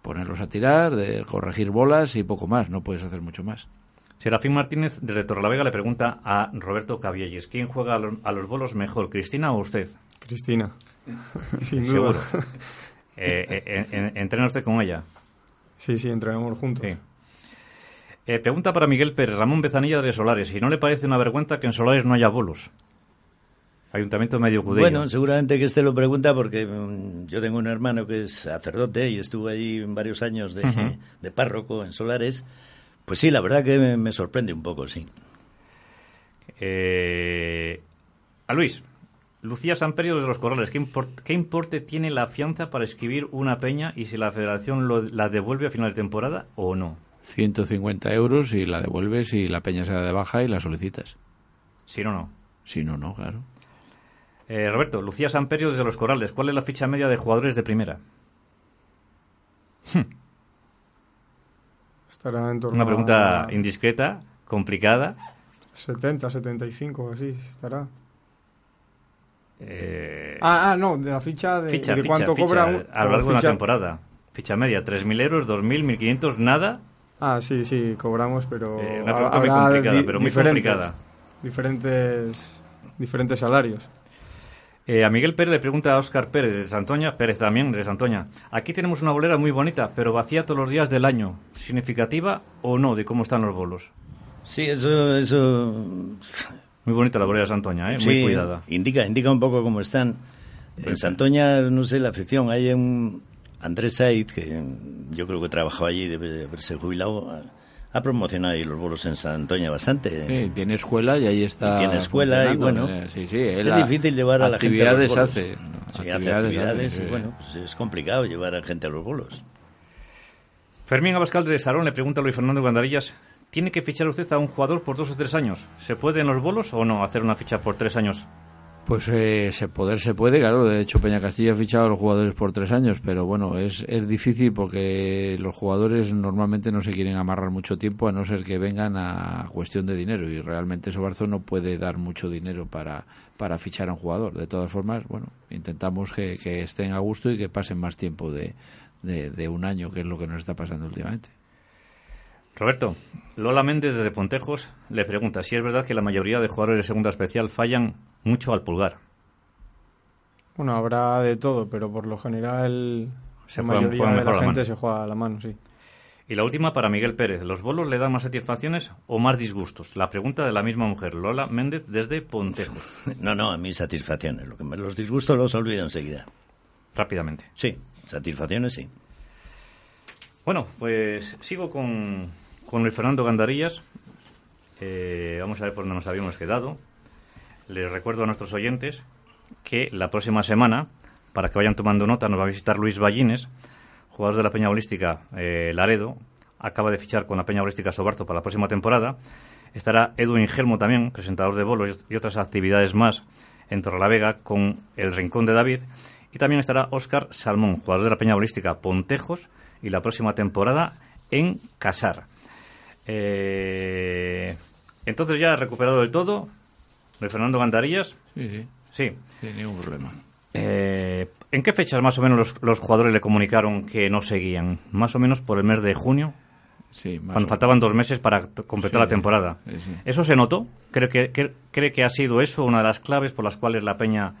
ponerlos a tirar, de corregir bolas y poco más. No puedes hacer mucho más. Serafín Martínez desde Torrelavega le pregunta a Roberto Cabielles, ¿quién juega a los, a los bolos mejor, Cristina o usted? Cristina, sin duda. Seguro. Eh, eh, en- en- ¿Entrena usted con ella? Sí, sí, entrenamos juntos. Sí. Eh, pregunta para Miguel Pérez, Ramón Bezanilla de Solares. Si no le parece una vergüenza que en Solares no haya bolos. Ayuntamiento medio Cudello. Bueno, seguramente que este lo pregunta porque mm, yo tengo un hermano que es sacerdote y estuvo allí varios años de, párroco en Solares. Pues sí, la verdad que me, me sorprende un poco, sí. Eh, a Luis, Lucía Samperio de los Corrales, ¿qué, import- qué importe tiene la fianza para escribir una peña y si la federación lo- la devuelve a final de temporada o no? 150 euros y la devuelves y la peña se da de baja y la solicitas. Si no, no. Si no, no, claro. Eh, Roberto, Lucía Samperio desde Los Corrales, ¿cuál es la ficha media de jugadores de primera? Estará en torno Una pregunta a indiscreta, complicada. 70, 75, así estará. Eh, Ah, ah, no, de la ficha de, ficha, de ficha, cuánto ficha, cobra un- a lo largo de una temporada. Ficha media, 3.000 euros, 2.000, 1.500, nada. Ah, sí, sí, cobramos, pero Eh, una pregunta muy complicada, pero muy diferentes- complicada. Diferentes, diferentes salarios. Eh, a Miguel Pérez le pregunta a Óscar Pérez de Santoña, Pérez también de Santoña. Aquí tenemos una bolera muy bonita, pero vacía todos los días del año. ¿Significativa o no de cómo están los bolos? Sí, eso, eso Muy bonita la bolera de Santoña, ¿eh? muy cuidada. Indica, indica un poco cómo están. En Santoña, no sé, la afición. Hay un Andrés Said, que yo creo que trabajó allí, debe de haberse jubilado. Ha, promocionado ahí los bolos en Santoña bastante. Sí, tiene escuela y ahí está. Y tiene escuela y bueno, eh, sí, sí, es difícil llevar a la gente a los actividades bolos. hace. Sí, hace actividades actividades hace, y bueno, pues es complicado llevar a gente a los bolos. Fermín Abascal de Sarón le pregunta a Luis Fernando Gandarillas, ¿tiene que fichar usted a un jugador por dos o tres años? ¿Se puede en los bolos o no hacer una ficha por tres años? Pues eh, se poder se puede, claro. De hecho, Peña Castilla ha fichado a los jugadores por tres años, pero bueno, es, es difícil porque los jugadores normalmente no se quieren amarrar mucho tiempo a no ser que vengan a cuestión de dinero y realmente Sobarzo no puede dar mucho dinero para, para fichar a un jugador. De todas formas, bueno, intentamos que, que estén a gusto y que pasen más tiempo de, de, de un año, que es lo que nos está pasando últimamente. Roberto, Lola Méndez desde Pontejos le pregunta si es verdad que la mayoría de jugadores de segunda especial fallan mucho al pulgar. Bueno, habrá de todo, pero por lo general Se la juega- mayoría de la gente mano. se juega a la mano, sí. Y la última para Miguel Pérez. ¿Los bolos le dan más satisfacciones o más disgustos? La pregunta de la misma mujer, Lola Méndez desde Pontejos. No, no, a mí satisfacciones. Lo que me- los disgustos los olvido enseguida. Rápidamente. Sí, satisfacciones sí. Bueno, pues sigo con, con Luis Fernando Gandarillas. Eh, vamos a ver por dónde nos habíamos quedado. Les recuerdo a nuestros oyentes que la próxima semana, para que vayan tomando nota, nos va a visitar Luis Ballines, jugador de la Peña Bolística eh, Laredo. Acaba de fichar con la Peña Bolística Sobarto para la próxima temporada. Estará Edwin Gelmo también, presentador de bolos y otras actividades más en Torrelavega con el Rincón de David. Y también estará Óscar Salmón, jugador de la Peña Bolística Pontejos y la próxima temporada en Casar. Eh, entonces ya recuperado del todo, de Fernando Gandarillas. Sí, sí. Sí. Sin ningún problema. Eh, ¿En qué fechas más o menos los, los jugadores le comunicaron que no seguían? Más o menos por el mes de junio. Sí, más cuando o- faltaban dos meses para completar Sí, la temporada. sí, sí. ¿Eso se notó? ¿Cree que, que- ¿Cree que ha sido eso una de las claves por las cuales la Peña...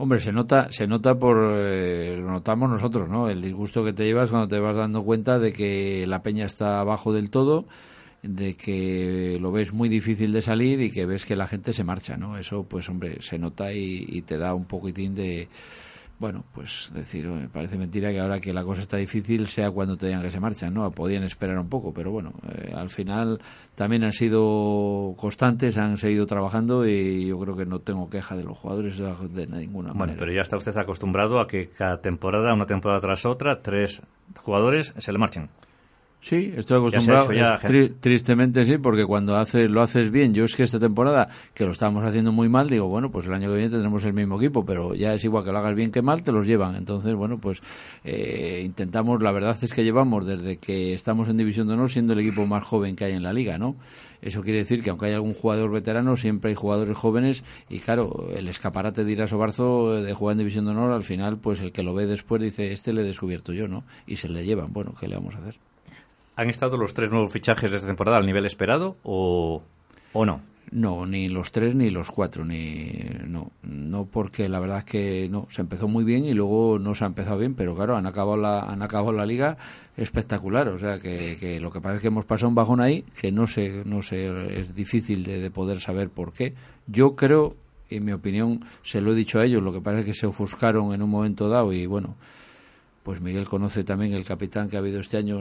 Hombre, se nota, se nota por, eh, lo notamos nosotros, ¿no? El disgusto que te llevas cuando te vas dando cuenta de que la peña está abajo del todo, de que lo ves muy difícil de salir y que ves que la gente se marcha, ¿no? Eso, pues, hombre, se nota y, y te da un poquitín de, bueno, pues decir, me parece mentira que ahora que la cosa está difícil sea cuando te digan que se marchan, ¿no? Podían esperar un poco, pero bueno, eh, al final también han sido constantes, han seguido trabajando y yo creo que no tengo queja de los jugadores de, ninguna Bueno, manera. pero ya está usted acostumbrado a que cada temporada, una temporada tras otra, tres jugadores se le marchen. Sí, estoy acostumbrado. ya, tri- tristemente sí, porque cuando haces, lo haces bien, yo es que esta temporada, que lo estábamos haciendo muy mal, digo, bueno, pues el año que viene tendremos el mismo equipo, pero ya es igual que lo hagas bien que mal, te los llevan. Entonces, bueno, pues eh, intentamos, la verdad es que llevamos desde que estamos en División de Honor siendo el equipo más joven que hay en la liga, ¿no? Eso quiere decir que aunque hay algún jugador veterano, siempre hay jugadores jóvenes y claro, el escaparate de Iraso Barzo de jugar en División de Honor, al final, pues el que lo ve después dice, este le he descubierto yo, ¿no? Y se le llevan. Bueno, ¿qué le vamos a hacer? ¿Han estado los tres nuevos fichajes de esta temporada al nivel esperado o, o no? No, ni los tres ni los cuatro, ni no, no porque la verdad es que no se empezó muy bien y luego no se ha empezado bien, pero claro han acabado la han acabado la liga espectacular, o sea que, que lo que pasa es que hemos pasado un bajón ahí que no sé no sé es difícil de, de poder saber por qué. Yo creo, en mi opinión, se lo he dicho a ellos, lo que pasa es que se ofuscaron en un momento dado y bueno pues Miguel conoce también el capitán que ha habido este año,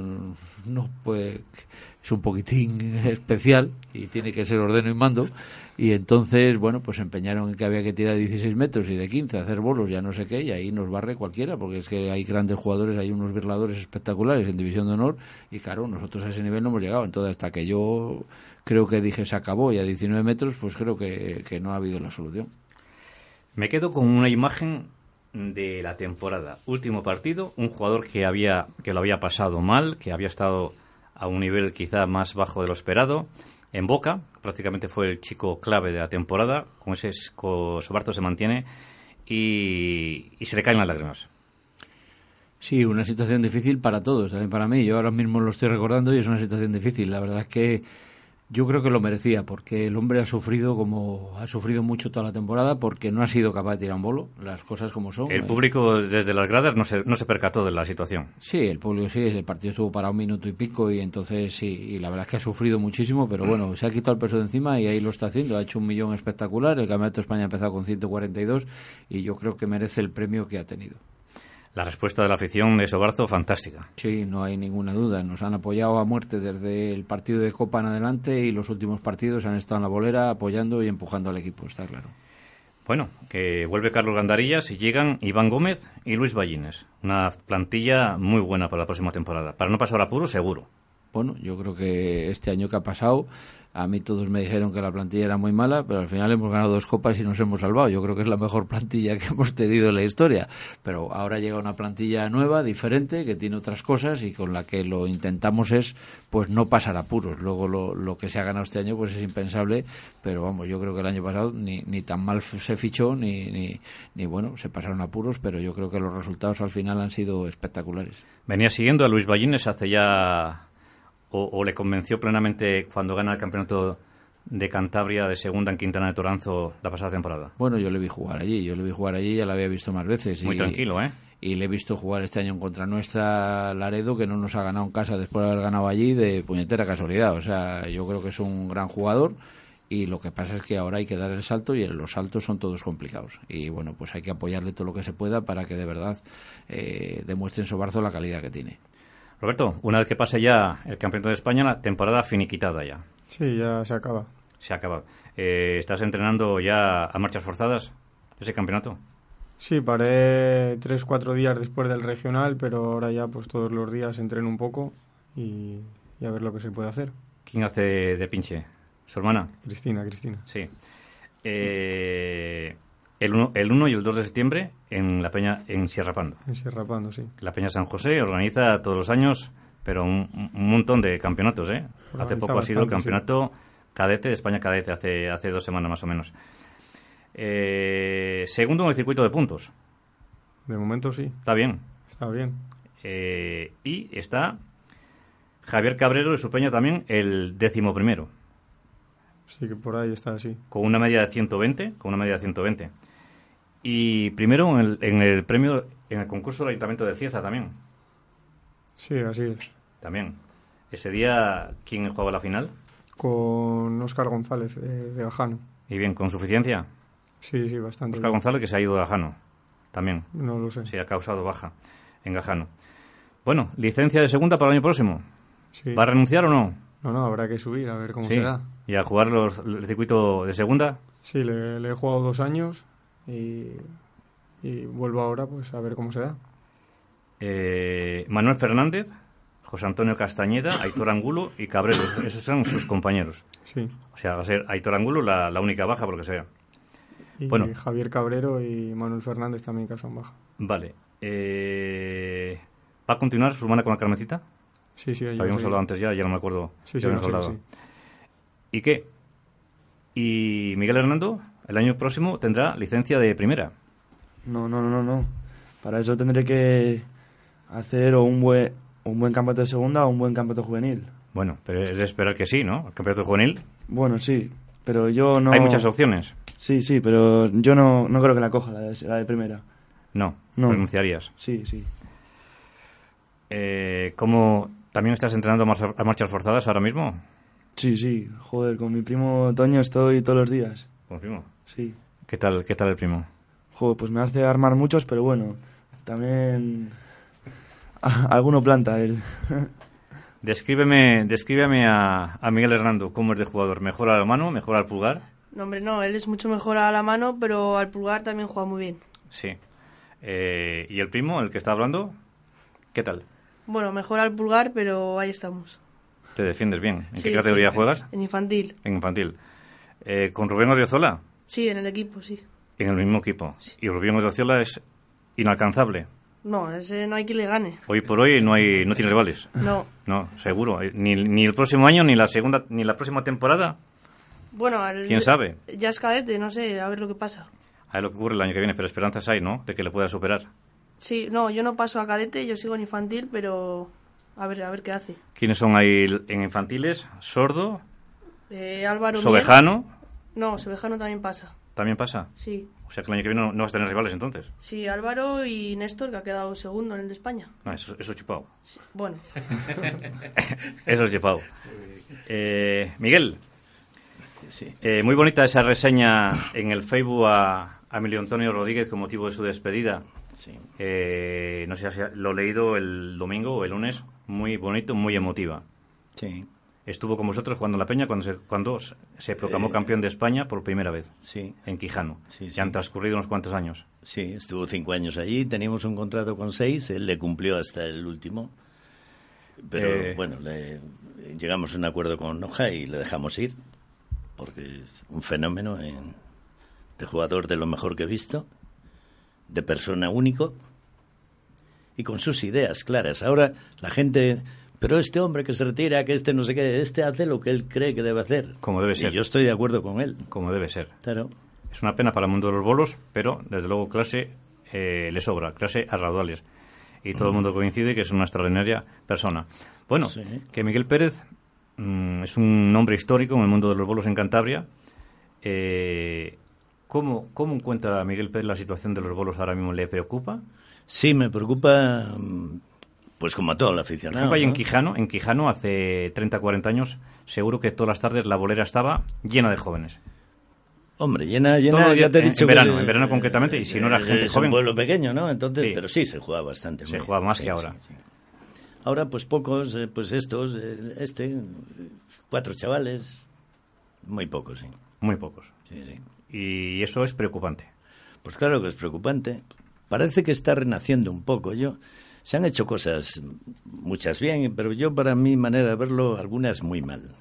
no pues es un poquitín especial y tiene que ser ordeno y mando. Y entonces, bueno, pues empeñaron en que había que tirar 16 metros y de 15, hacer bolos, ya no sé qué, y ahí nos barre cualquiera, porque es que hay grandes jugadores, hay unos birladores espectaculares en División de Honor, y claro, nosotros a ese nivel no hemos llegado. Entonces, hasta que yo creo que dije se acabó y a 19 metros, pues creo que, que no ha habido la solución. Me quedo con una imagen de la temporada. Último partido, un jugador que había que lo había pasado mal, que había estado a un nivel quizá más bajo de lo esperado. En Boca, prácticamente fue el chico clave de la temporada. Con ese Sobarto se mantiene y, y se le caen las lágrimas. Sí, una situación difícil para todos, también para mí. Yo ahora mismo lo estoy recordando y es una situación difícil. La verdad es que yo creo que lo merecía, porque el hombre ha sufrido como ha sufrido mucho toda la temporada, porque no ha sido capaz de tirar un bolo, las cosas como son. El público desde las gradas no se, no se percató de la situación. Sí, el público sí, el partido estuvo para un minuto y pico y entonces sí, y la verdad es que ha sufrido muchísimo, pero bueno, se ha quitado el peso de encima y ahí lo está haciendo, ha hecho un millón espectacular, el Campeonato de España ha empezado con 142 y yo creo que merece el premio que ha tenido. La respuesta de la afición de Sobarzo, fantástica. Sí, no hay ninguna duda. Nos han apoyado a muerte desde el partido de Copa en adelante y los últimos partidos han estado en la bolera apoyando y empujando al equipo, está claro. Bueno, que vuelve Carlos Gandarillas y llegan Iván Gómez y Luis Ballines. Una plantilla muy buena para la próxima temporada. Para no pasar apuro, seguro. Bueno, yo creo que este año que ha pasado a mí todos me dijeron que la plantilla era muy mala, pero al final hemos ganado dos copas y nos hemos salvado. Yo creo que es la mejor plantilla que hemos tenido en la historia. Pero ahora llega una plantilla nueva, diferente, que tiene otras cosas y con la que lo intentamos es pues no pasar apuros. Luego lo, que se ha ganado este año pues es impensable, pero vamos, yo creo que el año pasado ni, ni tan mal se fichó ni, ni, ni bueno, se pasaron apuros, pero yo creo que los resultados al final han sido espectaculares. Venía siguiendo a Luis Ballines hace ya o, o, le convenció plenamente cuando gana el campeonato de Cantabria de segunda en Quintana de Toranzo la pasada temporada? Bueno, yo le vi jugar allí, yo le vi jugar allí, ya la había visto más veces. Muy y, tranquilo, ¿eh? Y le he visto jugar este año en contra nuestra Laredo, que no nos ha ganado en casa después de haber ganado allí de puñetera casualidad. O sea, yo creo que es un gran jugador y lo que pasa es que ahora hay que dar el salto y los saltos son todos complicados. Y bueno, pues hay que apoyarle todo lo que se pueda para que de verdad eh, demuestre en Sobarzo la calidad que tiene. Roberto, una vez que pase ya el Campeonato de España, la temporada finiquitada ya. Sí, ya se acaba. Se acaba. Eh, ¿Estás entrenando ya a marchas forzadas ese campeonato? Sí, paré tres, cuatro días después del regional, pero ahora ya pues todos los días entreno un poco y, y a ver lo que se puede hacer. ¿Quién hace de, pinche? ¿Su hermana? Cristina, Cristina. Sí. Eh, el 1 el uno y el 2 de septiembre en la Peña en Sierra Pando. En Sierra Pando, sí. La Peña San José organiza todos los años, pero un, un montón de campeonatos, ¿eh? Organiza hace poco ha sido el sí. campeonato cadete de España cadete, hace, hace dos semanas más o menos. Eh, segundo en el circuito de puntos. De momento sí. Está bien. Está bien. Eh, y está Javier Cabrero de su Peña también, el décimo primero. Sí, que por ahí está así. con una media de 120, con una media de 120. Y primero en el, en el premio, en el concurso del Ayuntamiento de Cieza también, Sí, así es. también. Ese día, ¿quién jugaba la final? Con Óscar González, eh, de Gajano. Y bien, con suficiencia. Sí, sí, bastante. Oscar González que se ha ido de Gajano, también. No lo sé. Sí, ha causado baja en Gajano. Bueno, licencia de segunda para el año próximo. Sí. ¿Va a renunciar o no? No, no, habrá que subir a ver cómo Sí. se da. ¿Y a jugar los, el circuito de segunda? Sí, le, le he jugado dos años y, y vuelvo ahora pues a ver cómo se da. Eh, Manuel Fernández, José Antonio Castañeda, Aitor Angulo y Cabrero. Esos son sus compañeros. Sí. O sea, va a ser Aitor Angulo la, la única baja, por lo que sea. Y Bueno. Javier Cabrero y Manuel Fernández también que son baja. Vale. Eh, ¿Va a continuar su hermana con la Carmencita? Sí, sí, Habíamos hablado antes ya, ya no me acuerdo. Sí, sí, sí. ¿Y qué? Y Miguel Hernando, el año próximo tendrá licencia de primera. No, no, no, no, no. Para eso tendré que hacer o un buen, un buen campeonato de segunda o un buen campeonato juvenil. Bueno, pero es de esperar que sí, ¿no? El campeonato juvenil. Bueno, sí. Pero yo no... Hay muchas opciones. Sí, sí, pero yo no, no creo que la coja, la de, la de primera. No, No. renunciarías. Sí, sí. Eh, ¿Cómo también estás entrenando a marcha- a marchas forzadas ahora mismo? Sí, sí. Joder, con mi primo Toño estoy todos los días. ¿Con primo? Sí. ¿Qué tal, qué tal el primo? Joder, pues me hace armar muchos, pero bueno, también a- alguno planta él. Descríbeme, descríbeme a, a Miguel Hernando cómo es de jugador. ¿Mejor a la mano? ¿Mejor al pulgar? No, hombre, no, él es mucho mejor a la mano, pero al pulgar también juega muy bien. Sí. Eh, ¿Y el primo, el que está hablando? ¿Qué tal? Bueno, mejor al pulgar, pero ahí estamos. ¿Te defiendes bien? ¿En Sí, qué categoría sí. juegas? En infantil. En infantil. Eh, ¿Con Rubén Odriozola? Sí, en el equipo, sí. En el mismo equipo. Y Rubén Odriozola es inalcanzable. No, ese no hay quien le gane. Hoy por hoy no hay no tiene rivales. No. No, seguro. Ni, ni el próximo año, ni la segunda, ni la próxima temporada. Bueno, ¿Quién sabe? Ya es cadete, no sé, a ver lo que pasa. A ver lo que ocurre el año que viene, pero esperanzas hay, ¿no? De que le pueda superar. Sí, no, yo no paso a cadete, yo sigo en infantil, pero a ver, a ver qué hace. ¿Quiénes son ahí en infantiles? Sordo, Eh, Álvaro Mier- Sobejano, No, Sobejano también pasa. también pasa. Sí. O sea que el año que viene no, no vas a tener rivales entonces. Sí, Álvaro y Néstor, que ha quedado segundo en el de España. No, eso, eso es chupado. Bueno. Eso es chupado. Eh, Miguel, eh, muy bonita esa reseña en el Facebook a, a Emilio Antonio Rodríguez con motivo de su despedida. Eh, no sé si lo he leído el domingo o el lunes. Muy bonito, muy emotiva. Sí. Estuvo con vosotros jugando en la Peña cuando se, cuando se proclamó Eh, campeón de España por primera vez. Sí. En Quijano. Sí, sí. Ya han transcurrido unos cuantos años. Sí, estuvo cinco años allí, teníamos un contrato con seis, él le cumplió hasta el último. Pero Eh. bueno, le- llegamos a un acuerdo con Noja y le dejamos ir, porque es un fenómeno en- de jugador de lo mejor que he visto, de persona único y con sus ideas claras. Ahora la gente, pero este hombre que se retira, que este no sé qué, este hace lo que él cree que debe hacer. Como debe Y ser. yo estoy de acuerdo con él. Como debe ser. Claro. Es una pena para el mundo de los bolos, pero desde luego clase eh, le sobra, clase a raudales. Y todo el mundo coincide que es una extraordinaria persona. Bueno, Sí. que Miguel Pérez mm, es un nombre histórico en el mundo de los bolos en Cantabria. Eh, ¿cómo, ¿Cómo encuentra Miguel Pérez la situación de los bolos ahora mismo? ¿Le preocupa? Sí, me preocupa, mm, pues como a todo el Por aficionado. ejemplo, ahí en ¿no? Quijano, en Quijano, hace 30, 40 años, seguro que todas las tardes la bolera estaba llena de jóvenes. Hombre, llena, llena, Todo ya te he dicho en que- verano, en verano concretamente, y si no era eh, gente es joven. un pueblo pequeño, ¿no? Entonces, Sí. pero sí, se juega bastante. Se muy juega bien. más Sí, que ahora. sí. Ahora, pues pocos, eh, pues estos, eh, este, eh, cuatro chavales, muy pocos, sí. Muy pocos. Sí, sí. Y eso es preocupante. Pues claro que es preocupante. Parece que está renaciendo un poco. Yo se han hecho cosas muchas bien, pero yo para mi manera de verlo algunas muy mal.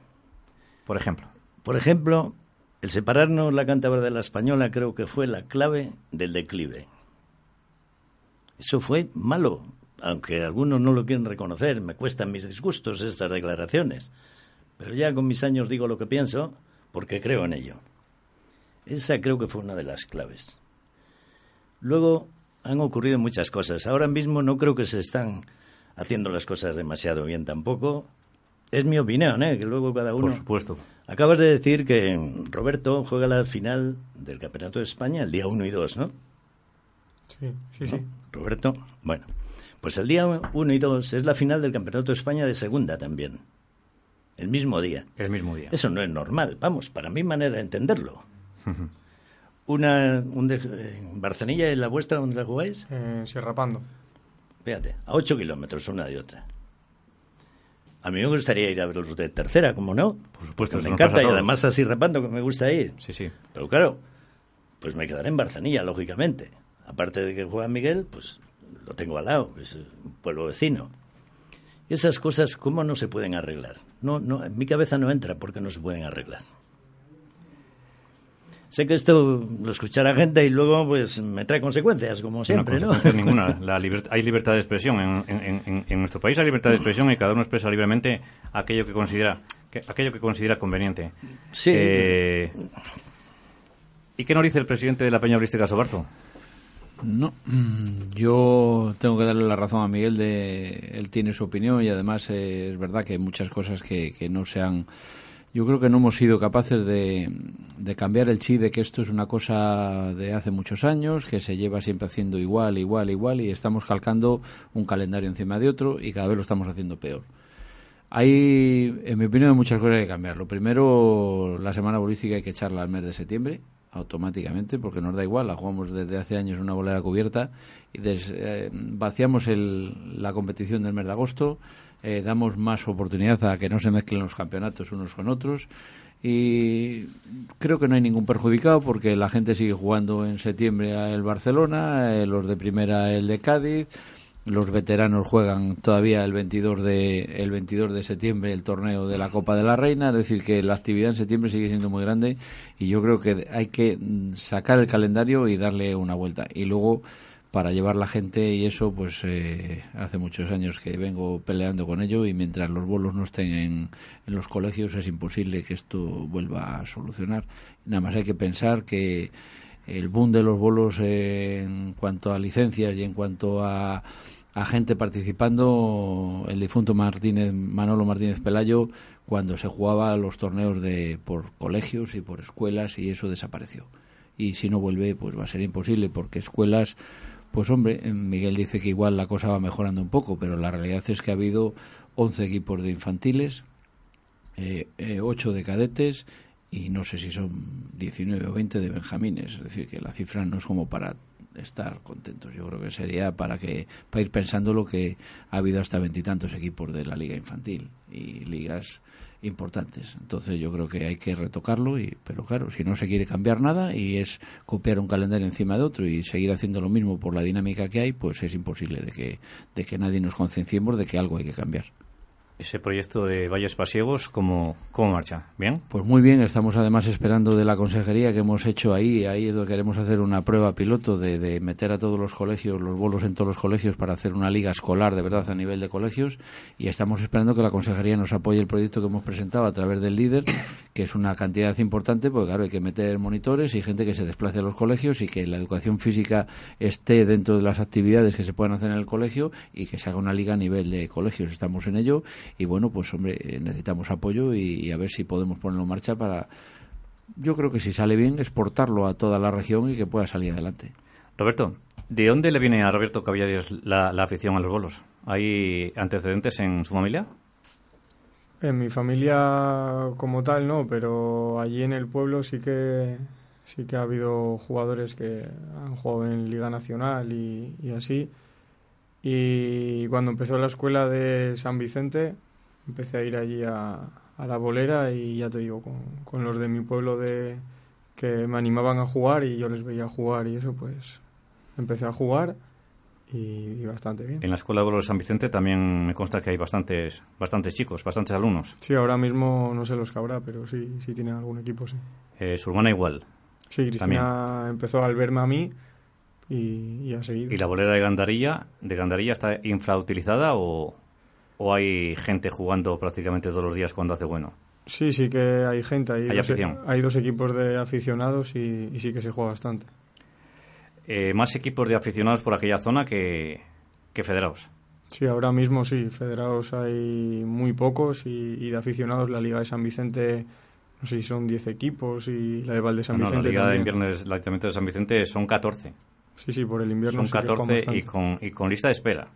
Por ejemplo. Por ejemplo, el separarnos la cántabra de la española creo que fue la clave del declive. Eso fue malo, aunque algunos no lo quieren reconocer. Me cuestan mis disgustos estas declaraciones. Pero ya con mis años digo lo que pienso porque creo en ello. Esa creo que fue una de las claves. Luego han ocurrido muchas cosas. Ahora mismo no creo que se están haciendo las cosas demasiado bien tampoco. Es mi opinión, ¿eh? que luego cada uno... Por supuesto. Acabas de decir que Roberto juega la final del Campeonato de España el día 1 y 2, ¿no? Sí, sí, sí. Roberto, bueno, pues el día 1 y 2 es la final del Campeonato de España de segunda también. El mismo día. El mismo día. Eso no es normal, vamos, para mi manera de entenderlo. Una un de, en Barcelona y la vuestra, ¿dónde la jugáis? En Sierra Pando. Fíjate, a 8 kilómetros una de otra. A mí me gustaría ir a verlos de tercera, como no. Por supuesto, me encanta y además así repando que me gusta ir. Sí, sí. Pero claro, pues me quedaré en Barzanilla, lógicamente. Aparte de que juega Miguel, pues lo tengo al lado, que es un pueblo vecino. Esas cosas, ¿cómo no se pueden arreglar? No, no, en mi cabeza no entra porque no se pueden arreglar. Sé que esto lo escuchará gente y luego pues me trae consecuencias, como siempre, no, ¿no? ninguna. La liber- hay libertad de expresión. En, en- en- en nuestro país hay libertad de expresión y cada uno expresa libremente aquello que considera, que- aquello que considera conveniente. Sí. Eh, ¿Y qué nos dice el presidente de la Peña Holística Sobarzo? No, mm, yo tengo que darle la razón a Miguel de él tiene su opinión y además eh, es verdad que hay muchas cosas que, que no se han yo creo que no hemos sido capaces de, cambiar el chi de que esto es una cosa de hace muchos años, que se lleva siempre haciendo igual, igual, igual, y estamos calcando un calendario encima de otro y cada vez lo estamos haciendo peor. Hay, en mi opinión, muchas cosas que cambiar. Lo primero, la semana bolística hay que echarla al mes de septiembre, automáticamente, porque nos da igual, la jugamos desde hace años una bolera cubierta y eh, vaciamos el, la competición del mes de agosto eh, damos más oportunidad a que no se mezclen los campeonatos unos con otros. Y creo que no hay ningún perjudicado porque la gente sigue jugando en septiembre el Barcelona, eh, los de primera el de Cádiz, los veteranos juegan todavía el 22 de el 22 de septiembre el torneo de la Copa de la Reina, es decir que la actividad en septiembre sigue siendo muy grande y yo creo que hay que mm, sacar el calendario y darle una vuelta. Y luego para llevar la gente y eso pues eh, hace muchos años que vengo peleando con ello y mientras los bolos no estén en, los colegios es imposible que esto vuelva a solucionar. Nada más hay que pensar que el boom de los bolos en cuanto a licencias y en cuanto a, a gente participando, el difunto Martínez, Manolo Martínez Pelayo, cuando se jugaba los torneos de por colegios y por escuelas y eso desapareció. Y si no vuelve, pues va a ser imposible porque escuelas pues hombre, eh, Miguel dice que igual la cosa va mejorando un poco, pero la realidad es que ha habido 11 equipos de infantiles, eh, eh, 8 de cadetes y no sé si son 19 o 20 de benjamines. Es decir, que la cifra no es como para estar contentos. Yo creo que sería para que para ir pensando lo que ha habido hasta veintitantos equipos de la liga infantil y ligas importantes. Entonces yo creo que hay que retocarlo, y, pero claro, si no se quiere cambiar nada y es copiar un calendario encima de otro y seguir haciendo lo mismo por la dinámica que hay, pues es imposible de que, de que nadie nos concienciemos de que algo hay que cambiar ese proyecto de Valles Pasiegos, ¿cómo, ¿cómo marcha? ¿Bien? Pues muy bien, estamos además esperando de la consejería que hemos hecho ahí, ahí es donde queremos hacer una prueba piloto de, de, meter a todos los colegios, los bolos en todos los colegios para hacer una liga escolar de verdad a nivel de colegios y estamos esperando que la consejería nos apoye el proyecto que hemos presentado a través del líder, que es una cantidad importante, porque claro, hay que meter monitores y gente que se desplace a los colegios y que la educación física esté dentro de las actividades que se puedan hacer en el colegio y que se haga una liga a nivel de colegios. Estamos en ello y bueno, pues hombre, eh, necesitamos apoyo y, a ver si podemos ponerlo en marcha para, yo creo que si sale bien, exportarlo a toda la región y que pueda salir adelante. Roberto, ¿de dónde le viene a Roberto Caballeros la, la afición a los bolos? ¿Hay antecedentes en su familia? En mi familia como tal no, pero allí en el pueblo sí que sí que ha habido jugadores que han jugado en Liga Nacional y, y así. Y cuando empezó la escuela de San Vicente, empecé a ir allí a, a la bolera y ya te digo, con, con, los de mi pueblo de que me animaban a jugar y yo les veía jugar y eso, pues empecé a jugar y, y bastante bien. En la escuela de bolos de San Vicente también me consta que hay bastantes, bastantes chicos, bastantes alumnos. Sí, ahora mismo no sé los que habrá, pero sí, sí tiene algún equipo, sí. Eh, su hermana igual. Sí, Cristina también. empezó al verme a mí y, y, ha seguido. ¿Y la bolera de Gandarilla, de Gandarilla está infrautilizada o, o hay gente jugando prácticamente todos los días cuando hace bueno? Sí, sí que hay gente. Hay, ¿Hay, dos, afición? hay dos equipos de aficionados y, y sí que se juega bastante. Eh, más equipos de aficionados por aquella zona que, que federados. Sí, ahora mismo sí. Federados hay muy pocos y, y, de aficionados la Liga de San Vicente, no sé si son 10 equipos y la de Valde San no, Vicente. No, la Liga también. de invierno del Ayuntamiento de San Vicente son 14. Sí, sí, por el invierno. Son sí 14 y, con, y con lista de espera.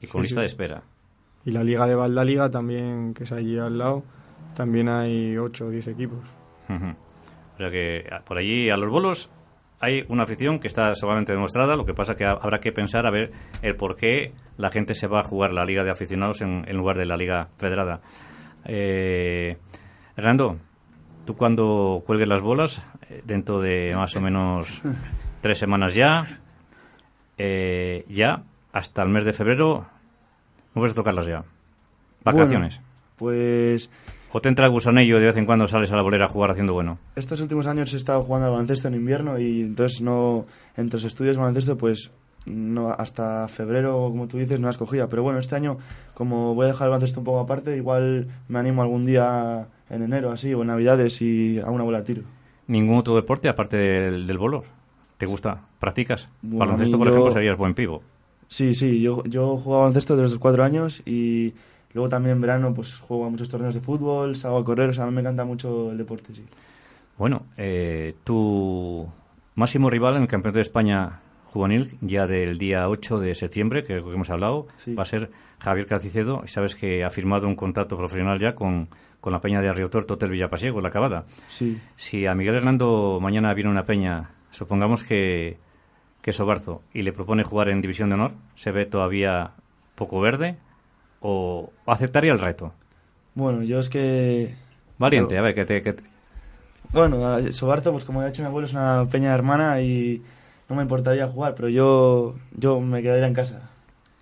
Y con Sí, lista sí. de espera. Y la Liga de Valdaliga también, que es allí al lado, también hay 8 o 10 equipos. O sea que a- por allí a los bolos hay una afición que está seguramente demostrada, lo que pasa que ha- habrá que pensar a ver el por qué la gente se va a jugar la liga de aficionados en, en lugar de la liga federada. Eh, Hernando, tú cuando cuelgues las bolas, eh, dentro de más o menos tres semanas ya, eh, ya hasta el mes de febrero, no puedes tocarlas ya. Vacaciones. Pues ¿O te entra el gusanillo y de vez en cuando sales a la bolera a jugar haciendo bueno? estos últimos años he estado jugando al baloncesto en invierno y entonces no entre los estudios de baloncesto pues no hasta febrero como tú dices no las cogía pero bueno este año como voy a dejar el baloncesto un poco aparte igual me animo algún día en enero así o en navidades y a una bola tiro ¿Ningún otro deporte aparte del, del bolos? ¿Te gusta? ¿Practicas? Bueno, Baloncesto, por yo- ejemplo, serías buen pivo. sí sí yo yo jugaba baloncesto desde los cuatro años y Luego también en verano pues juego a muchos torneos de fútbol, salgo a correr, o sea, a mí me encanta mucho el deporte, sí. Bueno, eh, tu máximo rival en el Campeonato de España juvenil, ya del día 8 de septiembre, que es lo que hemos hablado, va a ser Javier Cacicedo. Y sabes que ha firmado un contrato profesional ya con, con la peña de Arriotor Totel Villapasiego, la acabada. Sí. Si a Miguel Hernando mañana viene una peña, supongamos que, que Sobarzo, y le propone jugar en División de Honor, ¿se ve todavía poco verde o aceptaría el reto? Bueno, yo es que... Valiente, yo- a ver, que te... Que te- Bueno, Sobarzo, pues como ha dicho mi abuelo, es una peña hermana y no me importaría jugar, pero yo, yo me quedaría en casa.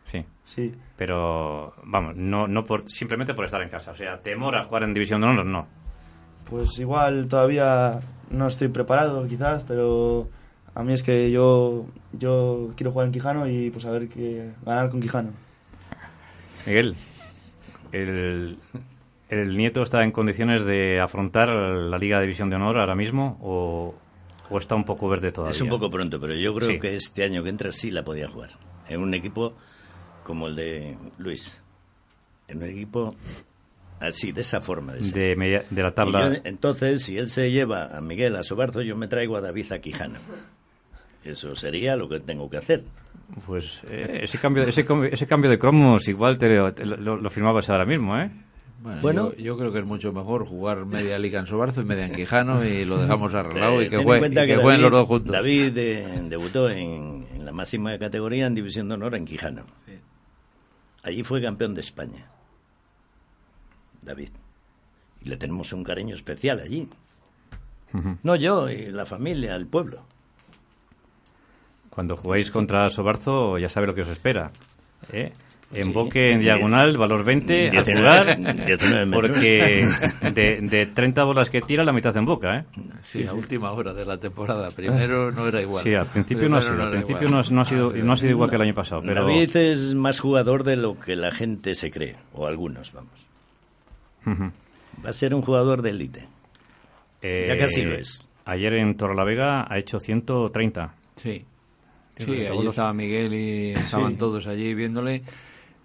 Sí. Sí. Pero, vamos, no, no por, simplemente por estar en casa. O sea, temor a jugar en División de Honor, no. Pues igual todavía no estoy preparado, quizás, pero a mí es que yo, yo quiero jugar en Quijano y pues a ver que ganar con Quijano. Miguel, el, ¿el nieto está en condiciones de afrontar la Liga de División de Honor ahora mismo o, o está un poco verde todavía? Es un poco pronto, pero yo creo Sí. que este año que entra sí la podía jugar. En un equipo como el de Luis. En un equipo así, de esa forma. De, ser. de, media- de la tabla. yo, entonces, si él se lleva a Miguel a Sobarzo, yo me traigo a David a Quijano. Eso sería lo que tengo que hacer. Pues eh, ese, cambio, ese, cambio de cromos igual te, lo- te lo, lo firmabas ahora mismo, ¿eh? Bueno, Bueno. yo, yo creo que es mucho mejor jugar media liga en Sobarzo y media en Quijano y lo dejamos arreglado y Eh, que, y jueguen David- los dos juntos. David eh, debutó en, en la máxima categoría en División de Honor en Quijano. Allí fue campeón de España. David. Y le tenemos un cariño especial allí. No yo, y la familia, el pueblo. Cuando jugáis contra Sobarzo ya sabe lo que os espera. ¿eh? Emboque Sí. en diagonal, valor 20, al 19, jugar, 19 metros. porque de, de 30 bolas que tira, la mitad en boca, ¿eh? Sí, a última hora de la temporada. Primero no era igual. Sí, al principio no ha sido, al principio igual. no, no ha sido, no ha sido igual que el año pasado, pero... David es más jugador de lo que la gente se cree, o algunos, vamos. Va a ser un jugador de élite. Eh, Ya casi lo es. Ayer en Torrelavega ha hecho 130. Sí. Sí, 130 allí estaba Miguel y estaban Sí. todos allí viéndole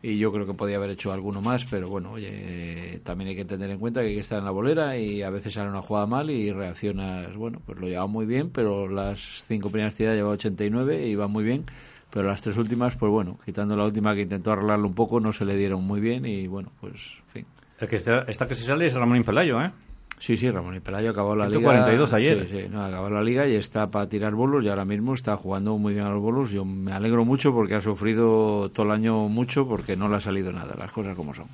y yo creo que podía haber hecho alguno más, pero bueno, oye, eh, también hay que tener en cuenta que hay que estar en la bolera y a veces sale una jugada mal y reaccionas, bueno, pues lo lleva muy bien, pero las cinco primeras tiradas lleva 89 y va muy bien, pero las tres últimas, pues bueno, quitando la última que intentó arreglarlo un poco, no se le dieron muy bien y bueno, pues, en fin. El que está, está que se sale es Ramón Infelayo, ¿eh? Sí, sí, Ramón y Pelayo acabó la 142 liga. ayer. Sí, sí, no, acabó la liga y está para tirar bolos y ahora mismo está jugando muy bien a los bolos. Yo me alegro mucho porque ha sufrido todo el año mucho porque no le ha salido nada, las cosas como son.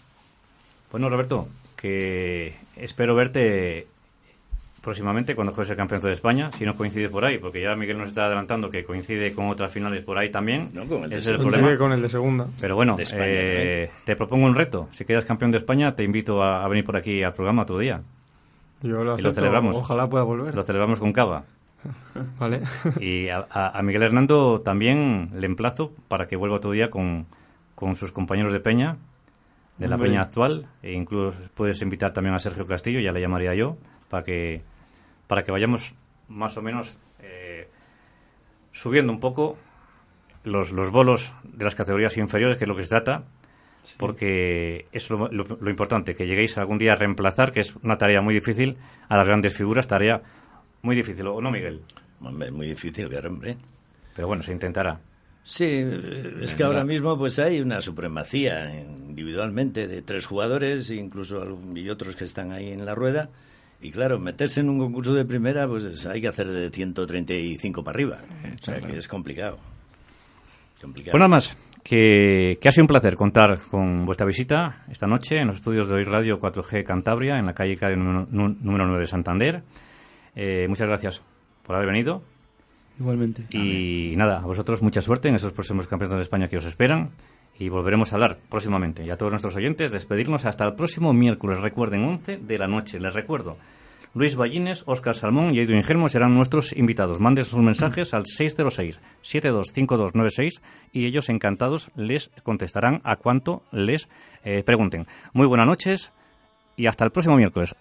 Bueno, Roberto, que espero verte próximamente cuando juegues el Campeonato de España, si no coincide por ahí, porque ya Miguel nos está adelantando que coincide con otras finales por ahí también. con el de Ese es el problema. con el de segunda. Pero bueno, eh, te propongo un reto. Si quedas campeón de España, te invito a, a venir por aquí al programa otro día. Yo lo Y lo acepto. celebramos. Ojalá pueda volver. Lo celebramos con cava. Vale. Y a, a- a Miguel Hernando también le emplazo para que vuelva otro día con, con sus compañeros de Peña, de la Hombre. Peña actual. E incluso puedes invitar también a Sergio Castillo, ya le llamaría yo, para que, para que vayamos más o menos eh, subiendo un poco los, los bolos de las categorías inferiores, que es lo que se trata. Porque es lo, lo- lo importante, que lleguéis algún día a reemplazar, que es una tarea muy difícil, a las grandes figuras, tarea muy difícil, ¿o no, Miguel? Es muy difícil, hombre. Pero bueno, se intentará. Sí, es que ahora mismo pues hay una supremacía individualmente de tres jugadores, incluso y otros que están ahí en la rueda. Y claro, meterse en un concurso de primera, pues es- hay que hacer de 135 para arriba. O sea que es complicado. complicado. Pues nada más, que, que ha sido un placer contar con vuestra visita esta noche en los estudios de Hoy Radio 4G Cantabria, en la calle Calle número, número 9 de Santander. Eh, muchas gracias por haber venido. Igualmente. Y nada, a vosotros mucha suerte en esos próximos campeonatos de España que os esperan. Y volveremos a hablar próximamente. Y a todos nuestros oyentes, despedirnos hasta el próximo miércoles. Recuerden, 11 de la noche. Les recuerdo. Luis Ballines, Óscar Salmón y Edwin Germo serán nuestros invitados. Manden sus mensajes al 606-725296 y ellos encantados les contestarán a cuanto les eh, pregunten. Muy buenas noches y hasta el próximo miércoles.